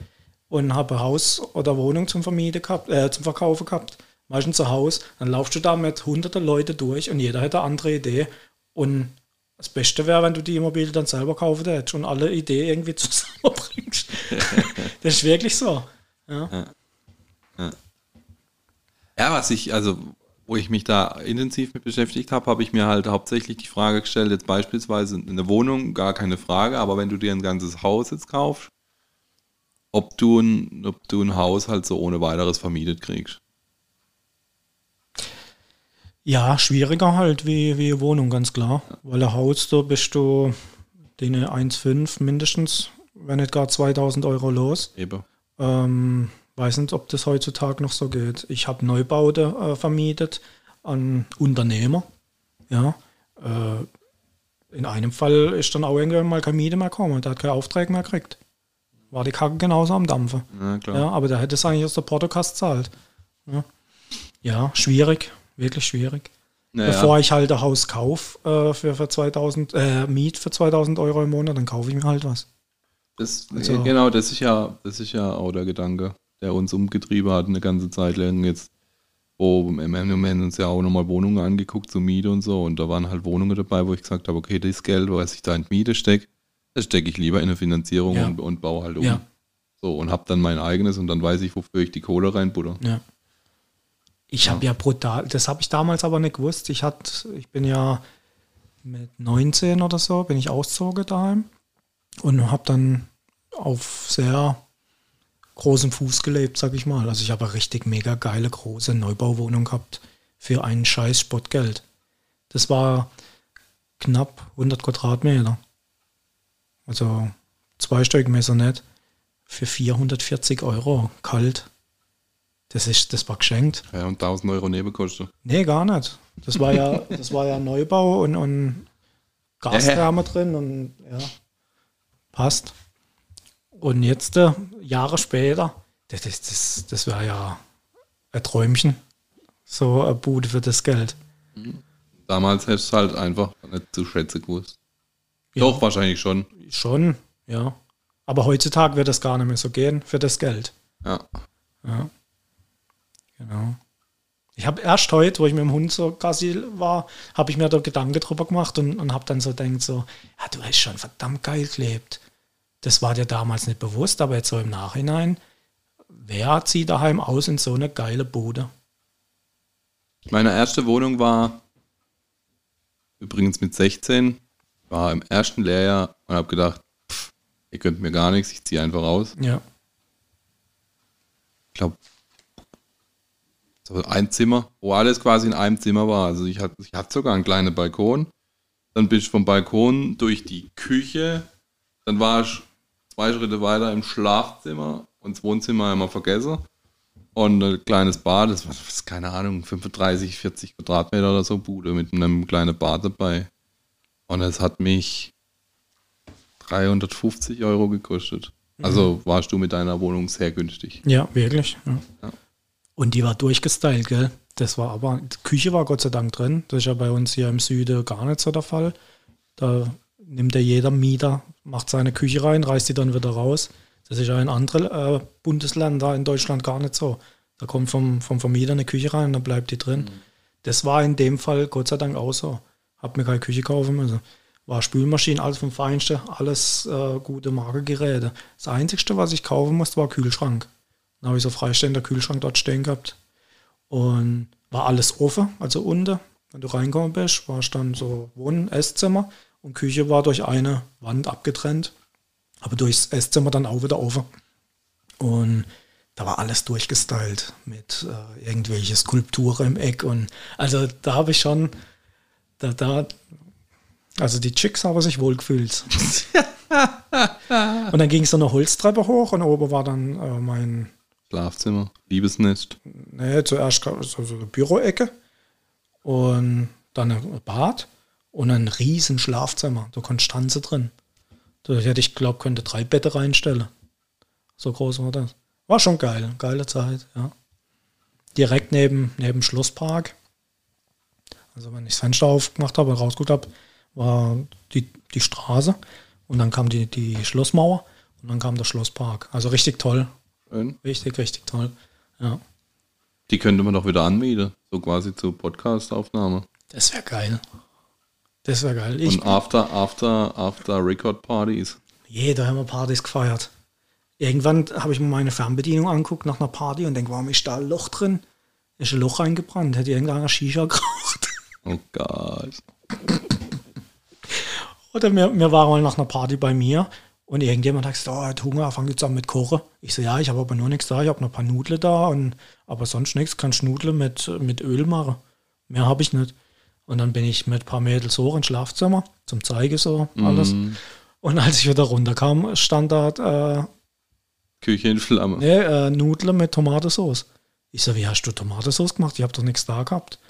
und habe Haus oder Wohnung zum Vermieten gehabt, äh, zum Verkaufen gehabt. Meistens zu Haus, dann laufst du da mit hunderte Leute durch und jeder hätte eine andere Idee. Und das Beste wäre, wenn du die Immobilie dann selber kaufen hättest und alle Ideen irgendwie zusammenbringst. das ist wirklich so. Ja. Ja, was ich, also, wo ich mich da intensiv mit beschäftigt habe, habe ich mir halt hauptsächlich die Frage gestellt, jetzt beispielsweise eine Wohnung, gar keine Frage, aber wenn du dir ein ganzes Haus jetzt kaufst, ob du ein, ob du ein Haus halt so ohne weiteres vermietet kriegst. Ja, schwieriger halt wie, wie Wohnung, ganz klar. Weil ein Haus, da bist du den 1,5 mindestens, wenn nicht gar 2000 Euro los. Eben. Ähm, weiß nicht, ob das heutzutage noch so geht. Ich habe Neubaute äh, vermietet an Unternehmer. Ja. Äh, in einem Fall ist dann auch irgendwann mal keine Miete mehr gekommen. Der hat keinen Auftrag mehr gekriegt. War die Kacke genauso am Dampfen. Ja, klar. Ja, aber der hätte es eigentlich aus der Portokasse zahlt. Ja. ja, schwierig. Wirklich schwierig. Naja. Bevor ich halt ein Haus kaufe äh, für, für 2000, äh, Miet für 2000 Euro im Monat, dann kaufe ich mir halt was. Das, Also- genau, das ist ja, das ist ja auch der Gedanke, der uns umgetrieben hat eine ganze Zeit lang jetzt. Wo wir haben uns ja auch nochmal Wohnungen angeguckt zur Miete und so. Und da waren halt Wohnungen dabei, wo ich gesagt habe, okay, das Geld, was ich da in die Miete stecke, das stecke ich lieber in eine Finanzierung Ja. und, und baue halt um. Ja. So, und habe dann mein eigenes und dann weiß ich, wofür ich die Kohle reinbutter. Ja. Ich habe ja brutal, das habe ich damals aber nicht gewusst. Ich hatte, ich bin ja mit 19 oder so, bin ich ausgezogen daheim und habe dann auf sehr großem Fuß gelebt, sag ich mal. Also ich habe eine richtig mega geile große Neubauwohnung gehabt für ein scheiß Spottgeld. Das war knapp 100 Quadratmeter. Also zweistöckig Maisonette für 440 Euro kalt. Das, ist, das war geschenkt. Ja, und 1000 Euro Nebenkosten. Nee, gar nicht. Das war ja, das war ja Neubau und, und Gastherme drin und ja, passt. Und jetzt, äh, Jahre später, das, das, das, das wäre ja ein Träumchen. So eine Bude für das Geld. Damals hättest du halt einfach nicht zu schätzen gewusst. Ja. Doch, wahrscheinlich schon. Schon, ja. Aber heutzutage wird das gar nicht mehr so gehen für das Geld. Ja. Ja. Genau. Ich habe erst heute, wo ich mit dem Hund so quasi war, habe ich mir da Gedanken drüber gemacht und, und habe dann so gedacht, so, ja, du hast schon verdammt geil gelebt. Das war dir damals nicht bewusst, aber jetzt so im Nachhinein, wer zieht daheim aus in so eine geile Bude? Meine erste Wohnung war übrigens mit 16, war im ersten Lehrjahr und habe gedacht, pff, ihr könnt mir gar nichts, ich ziehe einfach raus. Ja. Ich glaube, so ein Zimmer, wo alles quasi in einem Zimmer war. Also ich hatte, ich hatte sogar einen kleinen Balkon. Dann bin ich vom Balkon durch die Küche. Dann war ich zwei Schritte weiter im Schlafzimmer und das Wohnzimmer immer vergessen. Und ein kleines Bad, das war, das keine Ahnung, 35, 40 Quadratmeter oder so, Bude mit einem kleinen Bad dabei. Und es hat mich 350 Euro gekostet. Also warst du mit deiner Wohnung sehr günstig. Ja, wirklich. Ja. Ja. Und die war durchgestylt, gell? Das war aber, die Küche war Gott sei Dank drin. Das ist ja bei uns hier im Süden gar nicht so der Fall. Da nimmt ja jeder Mieter, macht seine Küche rein, reißt die dann wieder raus. Das ist ja in anderen äh, Bundesländern in Deutschland gar nicht so. Da kommt vom, vom Vermieter eine Küche rein und dann bleibt die drin. Das war in dem Fall Gott sei Dank auch so. Hab mir keine Küche kaufen müssen. War Spülmaschine, alles vom Feinsten, alles äh, gute Markengeräte. Das Einzige, was ich kaufen musste, war Kühlschrank. Dann habe ich so freistehender Kühlschrank dort stehen gehabt. Und war alles offen, also unten. Wenn du reingekommen bist, war es dann so Wohn-, Esszimmer und Küche war durch eine Wand abgetrennt. Aber durchs Esszimmer dann auch wieder offen. Und da war alles durchgestylt mit äh, irgendwelche Skulpturen im Eck. Und also da habe ich schon, da, da, also die Chicks haben sich wohl gefühlt. und dann ging es so eine Holztreppe hoch und oben war dann äh, mein, Schlafzimmer, Liebesnest. ne, zuerst so eine Büroecke und dann ein Bad und ein riesen Schlafzimmer. Da konntest Tanze drin. Da hätte ich glaubt, könnte drei Bette reinstellen. So groß war das. War schon geil, geile Zeit, ja. Direkt neben, neben Schlosspark. Also wenn ich das Fenster aufgemacht habe und rausgeguckt habe, war die, die Straße und dann kam die, die Schlossmauer und dann kam der Schlosspark. Also richtig toll. Schön. Richtig, richtig toll. Ja. Die könnte man doch wieder anmieten. So quasi zur Podcast-Aufnahme. Das wäre geil. Das wäre geil. Ich, Und after, after, after Record Partys. jeder haben wir Partys gefeiert. Irgendwann habe ich mir meine Fernbedienung angeguckt nach einer Party und denke, warum ist da ein Loch drin? Ist ein Loch eingebrannt? Hätte irgendeiner Shisha geraucht? Oh Gott. Oder wir, wir waren mal nach einer Party bei mir und irgendjemand hat gesagt, oh, er hat Hunger, fangen jetzt an mit Kochen. Ich so, ja, ich habe aber nur nichts da, ich habe noch ein paar Nudeln da, und, aber sonst nichts, kannst Nudeln mit, mit Öl machen. Mehr habe ich nicht. Und dann bin ich mit ein paar Mädels hoch ins Schlafzimmer, zum Zeige so alles. Und als ich wieder runterkam, stand da äh, Küche in Flamme. nee, äh, Nudeln mit Tomatensauce. Ich so, wie hast du Tomatensauce gemacht? Ich habe doch nichts da gehabt.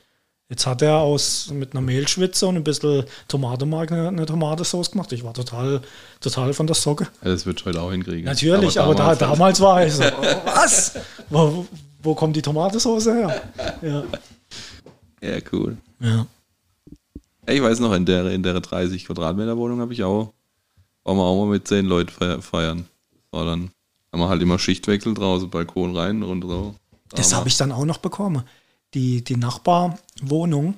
Jetzt hat er aus mit einer Mehlschwitze und ein bisschen Tomatenmark eine, eine Tomatensauce gemacht. Ich war total, total von der Socke. Ja, das wird heute auch hinkriegen. Natürlich, aber, da, damals war ich so, was? Wo, wo kommt die Tomatensauce her? Ja. Ja, cool. ja. Ich weiß noch, in der, in der 30 Quadratmeter Wohnung habe ich auch, waren wir auch mal mit zehn Leuten feier- feiern. War dann, haben wir halt immer Schichtwechsel draußen, Balkon rein und so. Das habe ich dann auch noch bekommen. Die, die Nachbarwohnung,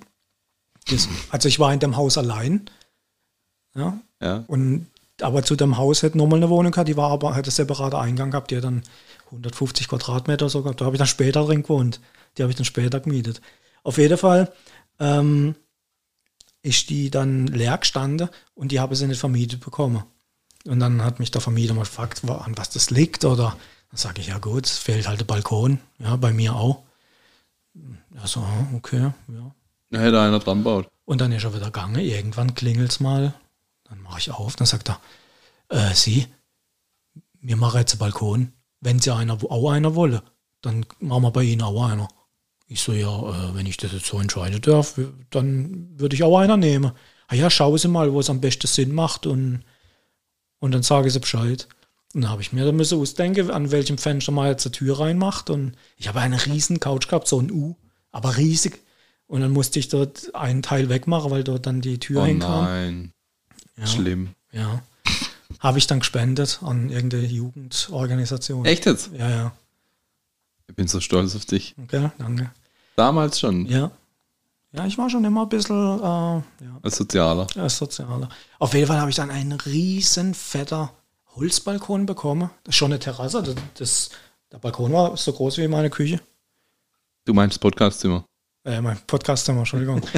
das, also ich war in dem Haus allein. Ja, Ja, Und aber zu dem Haus hätte nochmal eine Wohnung gehabt, die war aber, hätte separater Eingang gehabt, die hat dann 150 Quadratmeter sogar. Da habe ich dann später drin gewohnt. Die habe ich dann später gemietet. Auf jeden Fall ähm, ist die dann leer gestanden und die habe sie nicht vermietet bekommen. Und dann hat mich der Vermieter mal gefragt, an was das liegt oder Dann sage ich, ja gut, es fehlt halt der Balkon. Ja, bei mir auch. Ja, so, okay, ja. Da hätte einer dran baut. Und dann ist er wieder gegangen. Irgendwann klingelt es mal. Dann mache ich auf. Dann sagt er, äh, Sie, wir machen jetzt einen Balkon. Wenn Sie einer, auch einer wolle, dann machen wir bei Ihnen auch einer. Ich so, ja, äh, wenn ich das jetzt so entscheiden darf, dann würde ich auch einer nehmen. Ah ja, schauen Sie mal, wo es am besten Sinn macht und, und dann sage Sie Bescheid. Und dann habe ich mir da müssen ausdenken, an welchem Fenster man jetzt die Tür reinmacht. Und ich habe eine riesen Couch gehabt, so ein U, aber riesig. Und dann musste ich dort einen Teil wegmachen, weil dort dann die Tür Oh hinkam. nein. Ja, Schlimm. ja. Habe ich dann gespendet an irgendeine Jugendorganisation. Echt jetzt? Ja, ja. Ich bin so stolz auf dich. Okay, danke. Damals schon. Ja. Ja, ich war schon immer ein bisschen äh, ja, Als Sozialer. als Sozialer. Auf jeden Fall habe ich dann einen riesen fetter Holzbalkon bekommen. Das ist schon eine Terrasse. Das, das, der Balkon war so groß wie meine Küche. Du meinst Podcastzimmer. Äh, mein Podcastzimmer, Entschuldigung.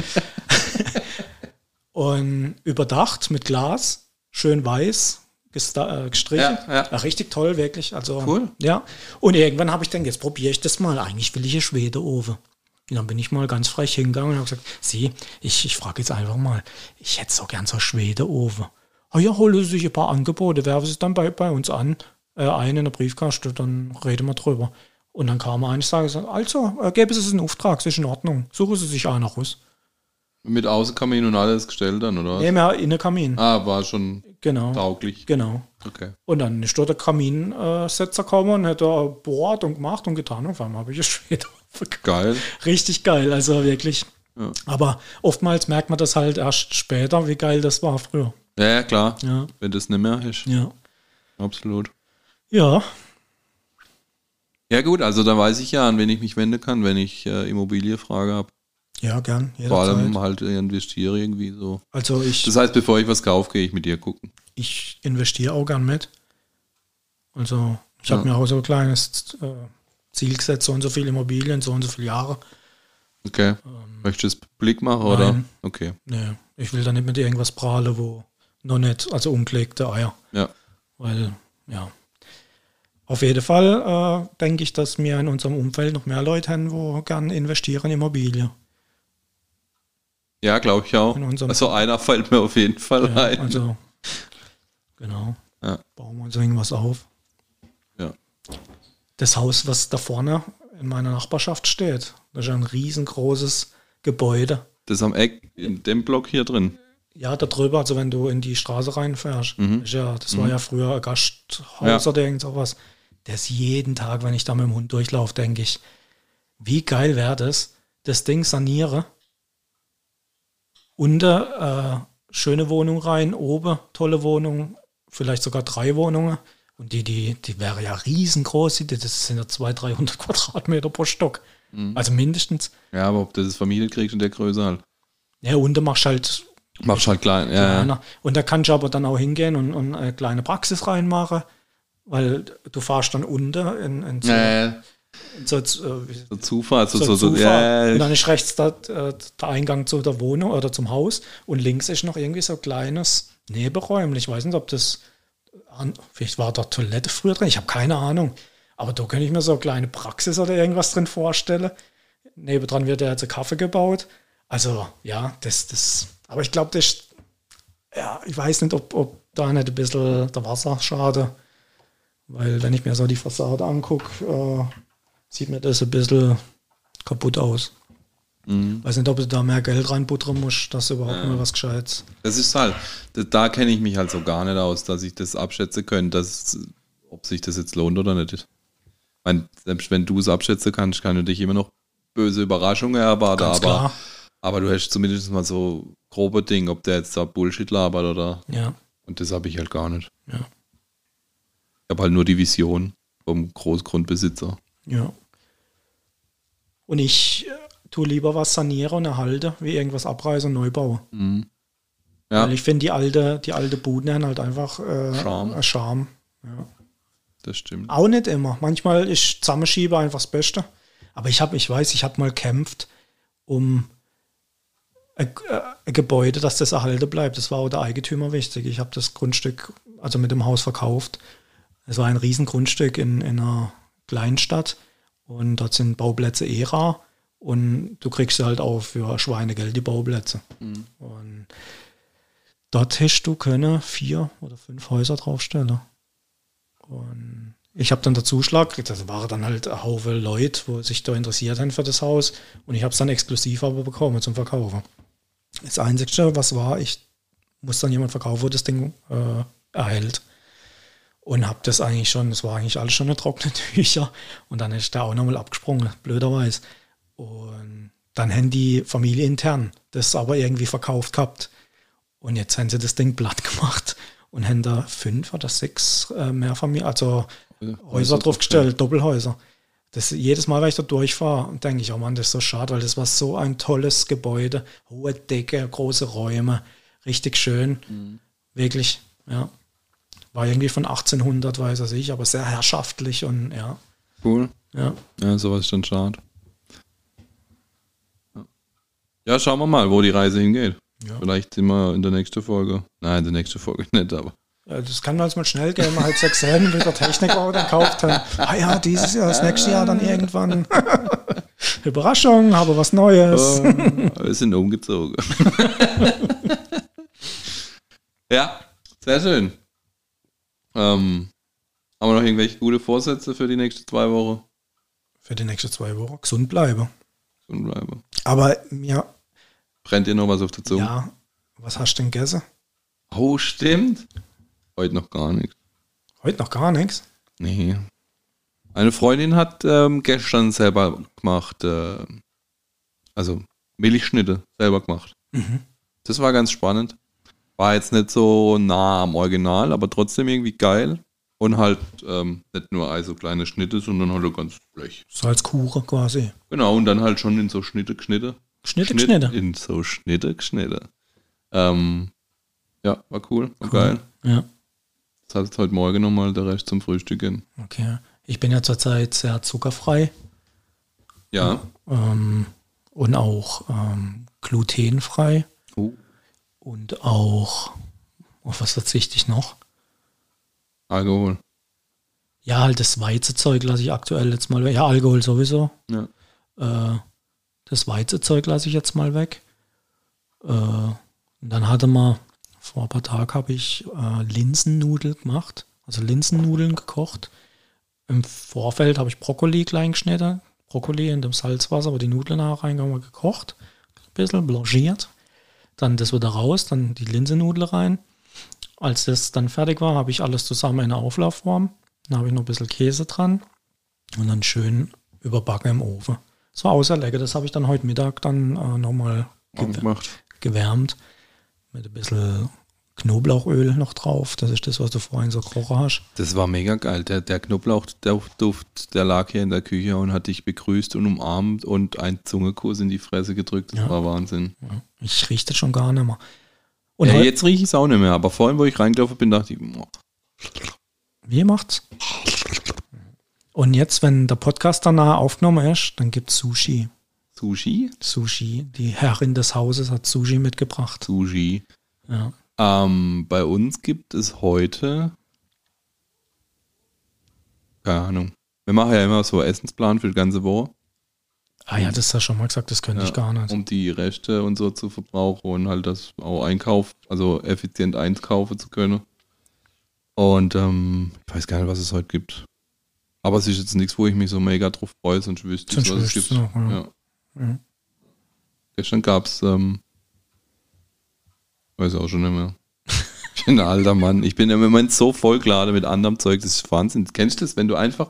Und überdacht mit Glas, schön weiß, äh, gestrichen. Ja, ja. richtig toll, wirklich. Also, Cool. Ja. Und irgendwann habe ich dann, jetzt probiere ich das mal. Eigentlich will ich einen Schwedeofen. Und dann bin ich mal ganz frech hingegangen und habe gesagt, Sie, ich, ich frage jetzt einfach mal, ich hätte so gern so einen Schwedeofen. Ah ja, holen Sie sich ein paar Angebote, werfen Sie es dann bei, bei uns an, äh, ein in der Briefkaste, dann reden wir drüber. Und dann kam er ein, ich sage, so, also, äh, Sie es in Auftrag, es ist in Ordnung. Suchen Sie sich einer raus. Mit Außenkamin und alles gestellt dann, oder? was? Nehmen wir Innenkamin. Ah, war schon Genau. tauglich. Genau. Okay. Und dann ist dort der Kaminsetzer gekommen und hat da bohrt und gemacht und getan. Und auf einmal habe ich es später Geil. Richtig geil, also wirklich. Ja. Aber oftmals merkt man das halt erst später, wie geil das war früher. Ja, ja, klar. Ja, Wenn das nicht mehr ist. ja. Absolut. Ja, Ja, gut, also da weiß ich ja, an wen ich mich wenden kann, wenn ich äh, Immobilienfrage habe. ja, gern. Vor allem halt äh, investiere irgendwie so. Also ich, Das heißt, bevor ich was kaufe, gehe ich mit dir gucken. ich investiere auch gern mit. Also ich Ja. habe mir auch so ein kleines äh, Ziel gesetzt, so und so viele Immobilien, so und so viele Jahre. Okay. Möchtest du Blick machen, oder? Ähm, Nein. Okay. Nee, ich will da nicht mit irgendwas prahlen, wo noch nicht, also ungelegte Eier. Ja. Weil, ja. Auf jeden Fall äh, denke ich, dass wir in unserem Umfeld noch mehr Leute haben, wo gern investieren in Immobilien. Ja, glaube ich auch. Also einer fällt mir auf jeden Fall Ja, ein. also, genau. Ja. Bauen wir uns irgendwas auf. Ja. Das Haus, was da vorne in meiner Nachbarschaft steht, das ist ein riesengroßes Gebäude. Das ist am Eck in dem Block hier drin. Ja, da drüber, also wenn du in die Straße reinfährst. Mhm. Das, ja, das war ja früher ein Gasthaus Ja. oder irgend sowas. Das jeden Tag, wenn ich da mit dem Hund durchlaufe, denke ich, wie geil wäre das, das Ding saniere, unter äh, schöne Wohnung rein, oben tolle Wohnung, vielleicht sogar drei Wohnungen. Und die, die, die wäre ja riesengroß, die- das sind ja 200, 300 Quadratmeter pro Stock. Mhm. Also mindestens. Ja, aber ob du das vermietet kriegst in der Größe halt. Ja, machst du halt Machst halt klein. Ja, ja. kleiner. Und da kannst du aber dann auch hingehen und, und eine kleine Praxis reinmachen, weil du fahrst dann unter in, in so, Ja, ja. in so, äh, So Zufahrt, so, so, so, Zufahrt. ja, Und dann ist rechts da, äh, der Eingang zu der Wohnung oder zum Haus und links ist noch irgendwie so ein kleines Nebenräumchen. Ich weiß nicht, ob das, vielleicht war da Toilette früher drin, ich habe keine Ahnung. Aber da könnte ich mir so eine kleine Praxis oder irgendwas drin vorstellen. Nebendran wird ja jetzt ein Kaffee gebaut. Also, ja, das, das, aber ich glaube, das ja, ich weiß nicht, ob, ob da nicht ein bisschen der Wasser schade. Weil, wenn ich mir so die Fassade angucke, äh, sieht mir das ein bisschen kaputt aus. Mhm. Weiß nicht, ob du da mehr Geld reinbuttern musst, dass du überhaupt mal was Gescheites. Das ist halt, da, da kenne ich mich halt so gar nicht aus, dass ich das abschätzen könnte, dass, ob sich das jetzt lohnt oder nicht. Meine, selbst wenn du es abschätzen kannst, kann du dich immer noch böse Überraschungen erwarten, Ganz aber, klar. aber du hast zumindest mal so grobe Ding, ob der jetzt da Bullshit labert oder. Ja, Und das habe ich halt gar nicht. ja, Ich habe halt nur die Vision vom Großgrundbesitzer. ja. Und ich äh, tue lieber was sanieren und erhalte, wie irgendwas abreißen und neu bauen. Mhm. Ja, Weil ich finde, die alte, die alte Buden haben halt einfach äh, Charme. Charme. Ja. Das stimmt. Auch nicht immer. Manchmal ist Zusammenschiebe einfach das Beste. Aber ich habe, ich weiß, ich habe mal kämpft um ein, äh, ein Gebäude, dass das erhalten bleibt. Das war auch der Eigentümer wichtig. Ich habe das Grundstück also mit dem Haus verkauft. Es war ein Riesengrundstück in, in einer Kleinstadt und dort sind Bauplätze eh rar und du kriegst halt auch für Schweinegeld die Bauplätze. Und dort hast du können vier oder fünf Häuser draufstellen. Und ich habe dann der Zuschlag gekriegt, das waren dann halt ein Haufen Leute, wo sich da interessiert haben für das Haus und ich habe es dann exklusiv aber bekommen zum Verkaufen. Das Einzige, was war, ich muss dann jemand verkaufen, wo das Ding äh, erhält. Und habe das eigentlich schon, das war eigentlich alles schon eine trockene Tücher. Und dann ist der auch nochmal abgesprungen, blöderweise. Und dann haben die Familie intern das aber irgendwie verkauft gehabt. Und jetzt haben sie das Ding platt gemacht und haben da fünf oder sechs äh, Mehrfamilien, also Häuser draufgestellt, Doppelhäuser. Das, jedes Mal, wenn ich da durchfahre, denke ich, oh Mann, das ist so schade, weil das war so ein tolles Gebäude. Hohe Decke, große Räume, richtig schön. Wirklich, ja. War irgendwie von 1800, weiß er ich, aber sehr herrschaftlich und ja, Cool. ja. Ja, sowas ist dann schade. Ja. Ja, schauen wir mal, wo die Reise hingeht. Ja. Vielleicht sind wir in der nächsten Folge. Nein, in der nächsten Folge nicht, aber. Ja, das kann halt mal schnell gehen, man halt sechs Helden mit der Technik auch dann kauft. Dann, ah ja, dieses Jahr, das nächste Jahr dann irgendwann. Überraschung, habe was Neues. Äh, wir sind umgezogen. ja, sehr schön. Ähm, haben wir noch irgendwelche gute Vorsätze für die nächsten zwei Wochen? Für die nächsten zwei Wochen gesund bleiben. Und bleiben. Aber ja, Brennt dir noch was auf der Zunge? ja, was hast du denn gegessen? Oh, stimmt. Heute noch gar nichts. Heute noch gar nichts. Nee. Eine Freundin hat ähm, gestern selber gemacht, äh, also Milchschnitte selber gemacht. Das war ganz spannend. War jetzt nicht so nah am Original, aber trotzdem irgendwie geil. Und halt ähm, nicht nur also kleine Schnitte, sondern halt ganz Blech. So als Kuchen quasi. Genau, und dann halt schon in so Schnitte geschnitte. Schnitte, Schnitt- Schnitte. In so Schnitte geschnitte. Ähm, ja, war cool, war geil. Ja, Das hat jetzt heute Morgen nochmal der Rest zum Frühstücken. okay. Ich bin ja zurzeit sehr zuckerfrei Ja. ähm, und auch ähm, glutenfrei Oh. und auch, auf was verzichte ich noch? Alkohol. Ja, halt das Weizezeug lasse ich aktuell jetzt mal weg. Ja, Alkohol sowieso. Ja. Äh, das Weizezeug lasse ich jetzt mal weg. Äh, dann hatte man, vor ein paar Tagen habe ich äh, Linsennudeln gemacht. Also Linsennudeln gekocht. Im Vorfeld habe ich Brokkoli klein geschnitten. Brokkoli in dem Salzwasser, wo die Nudeln nachher reingekommen, gekocht. Ein bisschen blanchiert. Dann das wieder raus, dann die Linsennudel rein. Als das dann fertig war, habe ich alles zusammen in einer Auflaufform. Dann habe ich noch ein bisschen Käse dran und dann schön überbacken im Ofen. Außer lecker. Das habe ich dann heute Mittag dann äh, nochmal ge gemacht. gewärmt. Mit ein bisschen Knoblauchöl noch drauf. Das ist das, was du vorhin so gekocht hast. Das war mega geil. Der, der Knoblauchduft, der lag hier in der Küche und hat dich begrüßt und umarmt und ein Zungekuss in die Fresse gedrückt. Das Ja. war Wahnsinn. Ja. Ich rieche das schon gar nicht mehr. Und ja, jetzt rieche ich es auch nicht mehr, aber vorhin, wo ich reingelaufen bin, dachte ich, boah, Wie macht's? Und jetzt, wenn der Podcast danach aufgenommen ist, dann gibt's Sushi. Sushi? Sushi. Die Herrin des Hauses hat Sushi mitgebracht. Sushi. Ja. Ähm, bei uns gibt es heute, keine Ahnung, wir machen ja immer so Essensplan für die ganze Woche, Ah ja, das hast du schon mal gesagt, das könnte ich gar nicht. um die Reste und so zu verbrauchen und halt das auch einkaufen, also effizient einkaufen zu können. Und ähm, ich weiß gar nicht, was es heute gibt. Aber es ist jetzt nichts, wo ich mich so mega drauf freue, sonst wüsste ich, was es gibt. noch, ja. ja. Mhm. Gestern gab es, ähm, weiß auch schon nicht mehr. Ich bin ein alter Mann. Ich bin im Moment so vollgeladen mit anderem Zeug, das ist Wahnsinn. Kennst du das, wenn du einfach,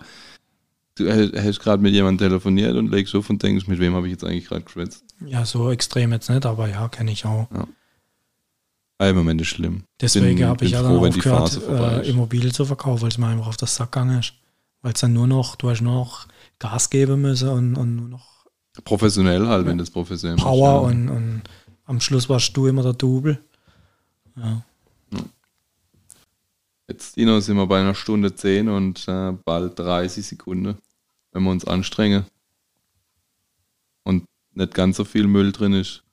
du hättest gerade mit jemandem telefoniert und legst auf und denkst, mit wem habe ich jetzt eigentlich gerade geschwätzt? Ja, so extrem jetzt nicht, aber ja, kenne ich auch. Ah, Im Moment ist schlimm. Deswegen habe ich ja dann aufgehört, äh. Immobilien zu verkaufen, weil es mir einfach auf das Sack gegangen ist. Weil es dann nur noch, du hast nur noch Gas geben müssen und, und nur noch Professionell halt, wenn das professionell machst, Power ja. und, und am Schluss warst du immer der Double. Ja. Jetzt, Dino, sind wir bei einer Stunde 10 und äh, bald 30 Sekunden, wenn wir uns anstrengen. Und nicht ganz so viel Müll drin ist,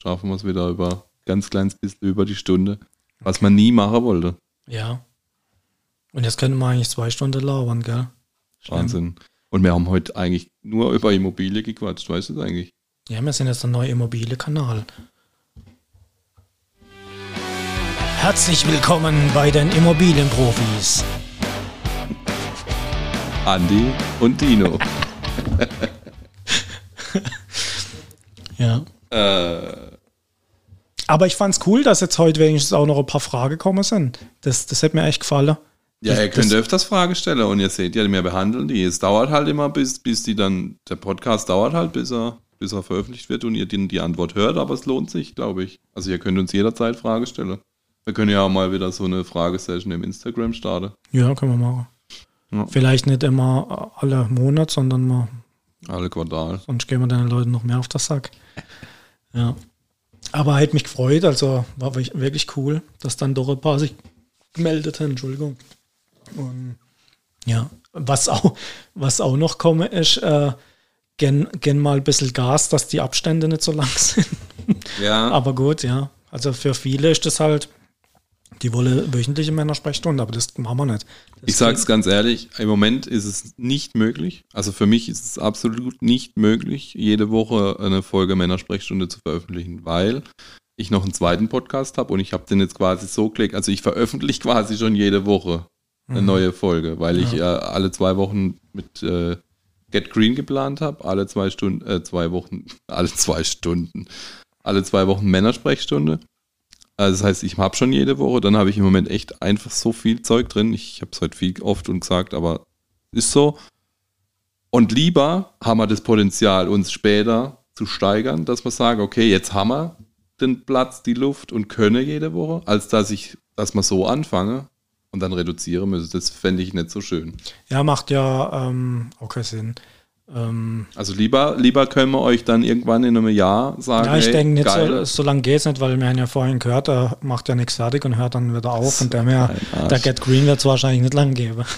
schaffen wir es wieder über ganz kleines bisschen über die Stunde. Was man nie machen wollte. ja. Und jetzt können wir eigentlich zwei Stunden labern, gell? Schlimm. Wahnsinn. Und wir haben heute eigentlich nur über Immobilie gequatscht, weißt du das eigentlich? Ja, wir sind jetzt der neue Immobilienkanal. Herzlich willkommen bei den Immobilienprofis. Andi und Dino. Ja. äh, Aber ich fand's cool, dass jetzt heute wenigstens auch noch ein paar Fragen gekommen sind. Das, das hat mir echt gefallen. Ja, ihr könnt öfters Fragen stellen und ihr seht ja, wir behandeln die. Es dauert halt immer, bis, bis die dann, der Podcast dauert halt, bis er, bis er veröffentlicht wird und ihr die, die Antwort hört, aber es lohnt sich, glaube ich. Also ihr könnt uns jederzeit Fragen stellen. Wir können ja auch mal wieder so eine Fragesession im Instagram starten. Ja, können wir machen. Ja. Vielleicht nicht immer alle Monate, sondern mal, Alle Quartal. sonst gehen wir den Leuten noch mehr auf den Sack. Ja. Aber hat mich gefreut, also war wirklich- wirklich cool, dass dann doch ein paar sich gemeldet haben, Entschuldigung. Und ja, was auch, was auch noch komme, ist, äh, gern, gern mal ein bisschen Gas, dass die Abstände nicht so lang sind. Ja, Aber gut, ja. Also für viele ist das halt, die wollen wöchentliche Männersprechstunde, aber das machen wir nicht. Das Ich sage es ganz ehrlich, im Moment ist es nicht möglich. Also für mich ist es absolut nicht möglich, jede Woche eine Folge Männersprechstunde zu veröffentlichen, weil ich noch einen zweiten Podcast habe und ich habe den jetzt quasi so gelegt. Also ich veröffentliche quasi schon jede Woche eine neue Folge, weil ich äh, alle zwei Wochen mit äh, Get Green geplant habe, alle zwei Stunden, äh, zwei Wochen, alle zwei Stunden, alle zwei Wochen Männersprechstunde. Also das heißt, ich habe schon jede Woche, dann habe ich im Moment echt einfach so viel Zeug drin. Ich habe es heute viel oft und gesagt, aber ist so. Und lieber haben wir das Potenzial, uns später zu steigern, dass wir sagen, okay, jetzt haben wir den Platz, die Luft und können jede Woche, als dass ich, dass wir so anfange und dann reduzieren müssen. Das fände ich nicht so schön. Ja, macht ja ähm, auch keinen Sinn. Ähm, Also lieber, lieber können wir euch dann irgendwann in einem Jahr sagen, ja, ich hey, denke nicht, so, so lange geht es nicht, weil wir haben ja vorhin gehört, er macht ja nichts fertig und hört dann wieder auf. Und der, mehr, der Get Green wird es wahrscheinlich nicht lang geben.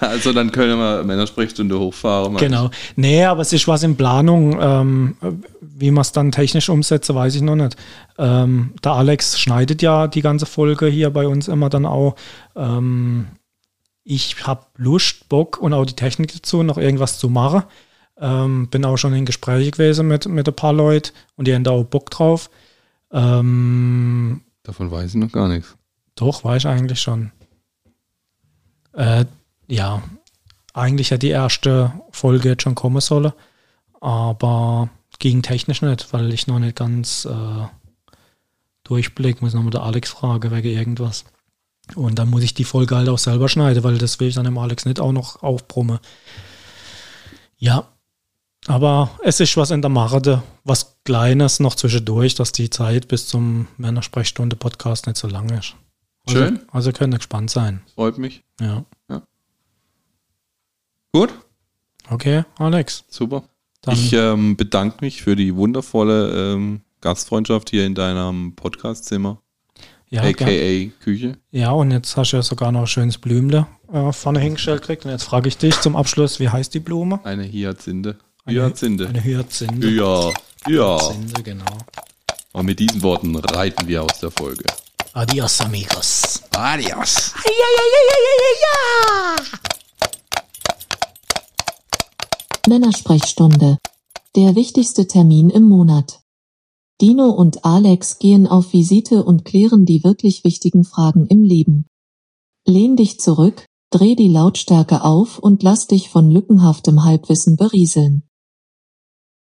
Also dann können wir Männersprechstunde hochfahren. genau. Nee, aber es ist was in Planung. Ähm, wie man es dann technisch umsetze, weiß ich noch nicht. Ähm, der Alex schneidet ja die ganze Folge hier bei uns immer dann auch. Ähm, ich habe Lust, Bock und auch die Technik dazu, noch irgendwas zu machen. Ähm, bin auch schon in Gespräche gewesen mit, mit ein paar Leuten und die haben da auch Bock drauf. Ähm, Davon weiß ich noch gar nichts. doch, weiß ich eigentlich schon. Äh, ja, eigentlich hätte die erste Folge jetzt schon kommen sollen, aber ging technisch nicht, weil ich noch nicht ganz äh, durchblick. Muss nochmal der Alex fragen wegen irgendwas. Und dann muss ich die Folge halt auch selber schneiden, weil das will ich dann dem Alex nicht auch noch aufbrumme. Ja, aber es ist was in der Mache, was Kleines noch zwischendurch, dass die Zeit bis zum Männersprechstunde-Podcast nicht so lang ist. Also, Schön. Also könnt ihr gespannt sein. Freut mich. Ja. Gut, Okay, Alex. super. Dann, ich ähm, bedanke mich für die wundervolle ähm, Gastfreundschaft hier in deinem Podcastzimmer, ja, aka gern. Küche. ja, und jetzt hast du ja sogar noch ein schönes Blümle äh, vorne hingestellt gekriegt. Und jetzt frage ich dich zum Abschluss, wie heißt die Blume? Eine Hyazinthe. Hyazinthe. Eine Hyazinthe. Ja, ja. Hyazinthe, genau. Und mit diesen Worten reiten wir aus der Folge. Adios, amigos. Adios. Männersprechstunde. Der wichtigste Termin im Monat. Dino und Alex gehen auf Visite und klären die wirklich wichtigen Fragen im Leben. Lehn dich zurück, dreh die Lautstärke auf und lass dich von lückenhaftem Halbwissen berieseln.